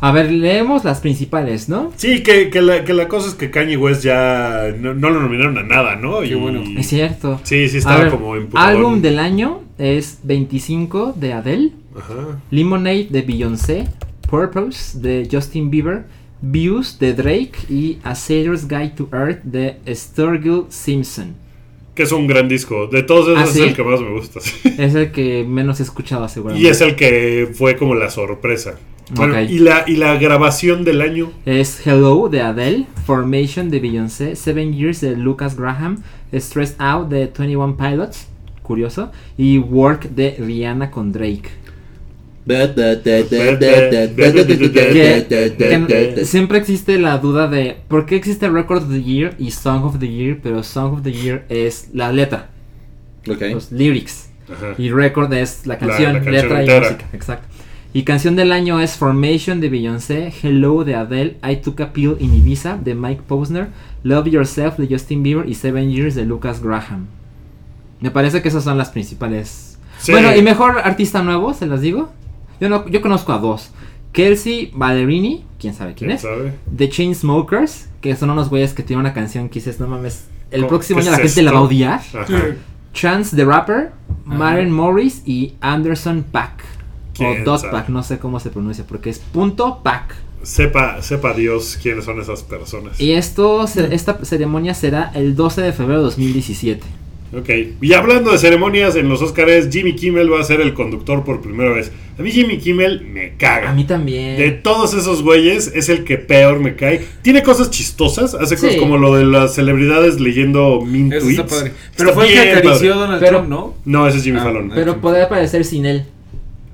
A ver, leemos las principales, ¿no? Sí, que, que, la, que la cosa es que Kanye West ya no, no lo nominaron a nada, ¿no? Qué bueno. Es cierto. Sí, sí, estaba ver, como emputadón. Álbum del año es 25 de Adele, Ajá. Lemonade de Beyoncé, Purpose de Justin Bieber, Views de Drake y A Sailor's Guide to Earth de Sturgill Simpson. Que es un gran disco. De todos esos ¿Ah, es el que más me gusta. sí. Es el que menos he escuchado seguramente. y es el que fue como la sorpresa. Bueno, y, la, y la grabación del año. Es Hello de Adele, Formation de Beyoncé, Seven Years de Lucas Graham, Stressed Out de 21 Pilots, curioso, y Work de Rihanna con Drake. Que- siempre existe la duda de por qué existe Record of the Year y Song of the Year, pero Song of the Year es la letra, los lyrics, Ajá. y Record es la La- canción, la canción letra entera. y música, exacto. Y canción del año es Formation de Beyoncé, Hello de Adele, I Took a Pill in Ibiza de Mike Posner, Love Yourself de Justin Bieber y Seven Years de Lucas Graham. Me parece que esas son las principales. Sí. Bueno, y mejor artista nuevo, se las digo. Yo no, yo conozco a dos. Kelsey Ballerini, quién sabe quién, ¿Quién es. sabe? The Chainsmokers, que son unos güeyes que tienen una canción que dices, no mames, el próximo ¿Qué año la es gente la va a odiar. Ajá. Chance the Rapper, Maren Morris y Anderson Pack. O ¿Quién Dot sabe? Pack, no sé cómo se pronuncia, porque es punto Pack. Sepa, sepa Dios quiénes son esas personas. Y esto, esta ceremonia será el 12 de febrero de 2017. Ok. Y hablando de ceremonias en los Oscars, Jimmy Kimmel va a ser el conductor por primera vez. A mí Jimmy Kimmel me caga. A mí también. De todos esos güeyes es el que peor me cae. Tiene cosas chistosas, hace cosas como lo de las celebridades leyendo Eso tweets. está padre. Pero Está fue el que acarició padre. Donald Pero- Trump, ¿no? No, ese es Jimmy Ah, Fallon. ah. Pero podría aparecer sin él.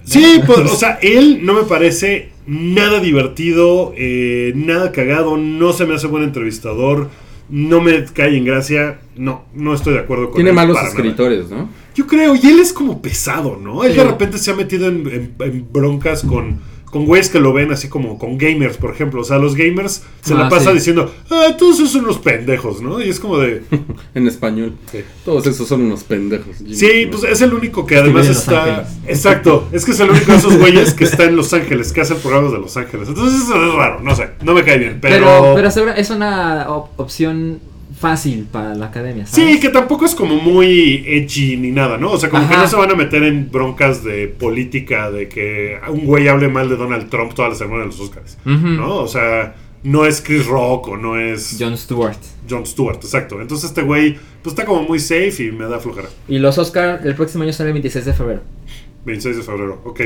Sí, pues, o sea, él no me parece nada divertido, eh, nada cagado, no se me hace buen entrevistador, no me cae en gracia, no, no estoy de acuerdo con Tiene él malos para nada. escritores, ¿no? Yo creo, y él es como pesado, ¿no? Él Sí. de repente se ha metido en, en- en broncas con, con güeyes que lo ven así como con gamers, por ejemplo. O sea, los gamers se la Ah, pasa sí. diciendo, ah, todos esos son unos pendejos, ¿no? Y es como de, En español. Sí. Todos esos son unos pendejos. sí, pues es el único que además está... Exacto, es que es el único de esos güeyes que está en Los Ángeles, que hacen programas de Los Ángeles. Entonces eso es raro, no sé, no me cae bien, pero... Pero, es una op- opción fácil para la academia. ¿sabes? Sí, que tampoco es como muy edgy ni nada, ¿no? O sea, como que no se van a meter en broncas de política, de que un güey hable mal de Donald Trump toda la semana de los Oscars. ¿no? O sea, no es Chris Rock o no es John, Jon Stewart. Stewart, exacto. Entonces este güey, pues está como muy safe y me da flojera. Y los Oscar el próximo año sale el 26 de febrero. 26 de febrero, ok.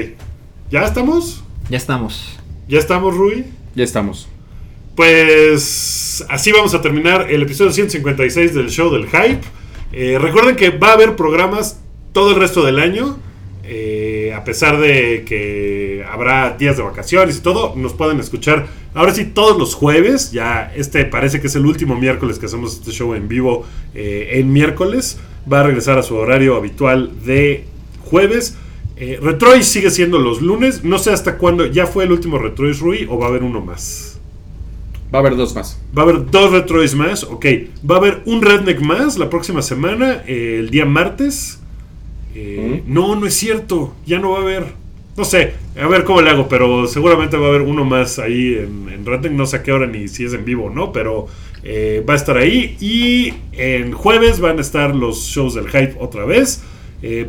¿Ya estamos? Ya estamos. ¿Ya estamos, Rui? Ya estamos. Pues así vamos a terminar el episodio 156 del show del hype. Eh, recuerden que va a haber programas todo el resto del año. Eh, a pesar de que habrá días de vacaciones y todo, nos pueden escuchar ahora sí todos los jueves. Ya este parece que es el último miércoles que hacemos este show en vivo eh, en miércoles. Va a regresar a su horario habitual de jueves. Eh, Retrois sigue siendo los lunes. No sé hasta cuándo. ¿Ya fue el último Retrois Rui o va a haber uno más? Va a haber dos más. Va a haber dos Retroids más, ok. Va a haber un Redneck más la próxima semana, eh, el día martes. Eh, No, no es cierto, ya no va a haber. No sé, a ver cómo le hago, pero seguramente va a haber uno más ahí en, en Redneck. No sé a qué hora ni si es en vivo o no, pero eh, va a estar ahí. Y en jueves van a estar los shows del hype otra vez.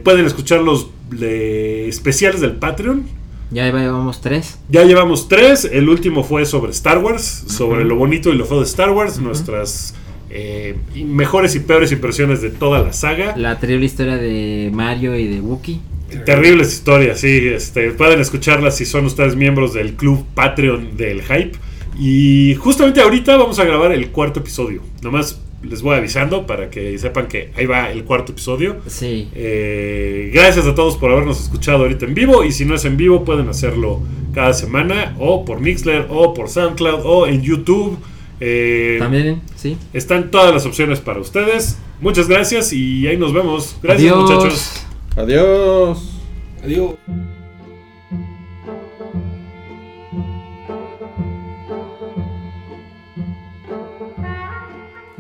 Pueden escuchar los de- especiales del Patreon. Ya llevamos tres. Ya llevamos tres. El último fue sobre Star Wars, sobre lo bonito y lo feo de Star Wars, nuestras eh, mejores y peores impresiones de toda la saga. La terrible historia de Mario y de Wookiee. Terribles historias, sí. Este, pueden escucharlas si son ustedes miembros del club Patreon del Hype. Y justamente ahorita vamos a grabar el cuarto episodio. Nomás les voy avisando para que sepan que ahí va el cuarto episodio. Sí. Eh, gracias a todos por habernos escuchado ahorita en vivo. Y si no es en vivo, pueden hacerlo cada semana. O por Mixler, o por SoundCloud, o en YouTube. Eh, También, sí. están todas las opciones para ustedes. Muchas gracias y ahí nos vemos. Gracias, Adiós. muchachos. Adiós. Adiós.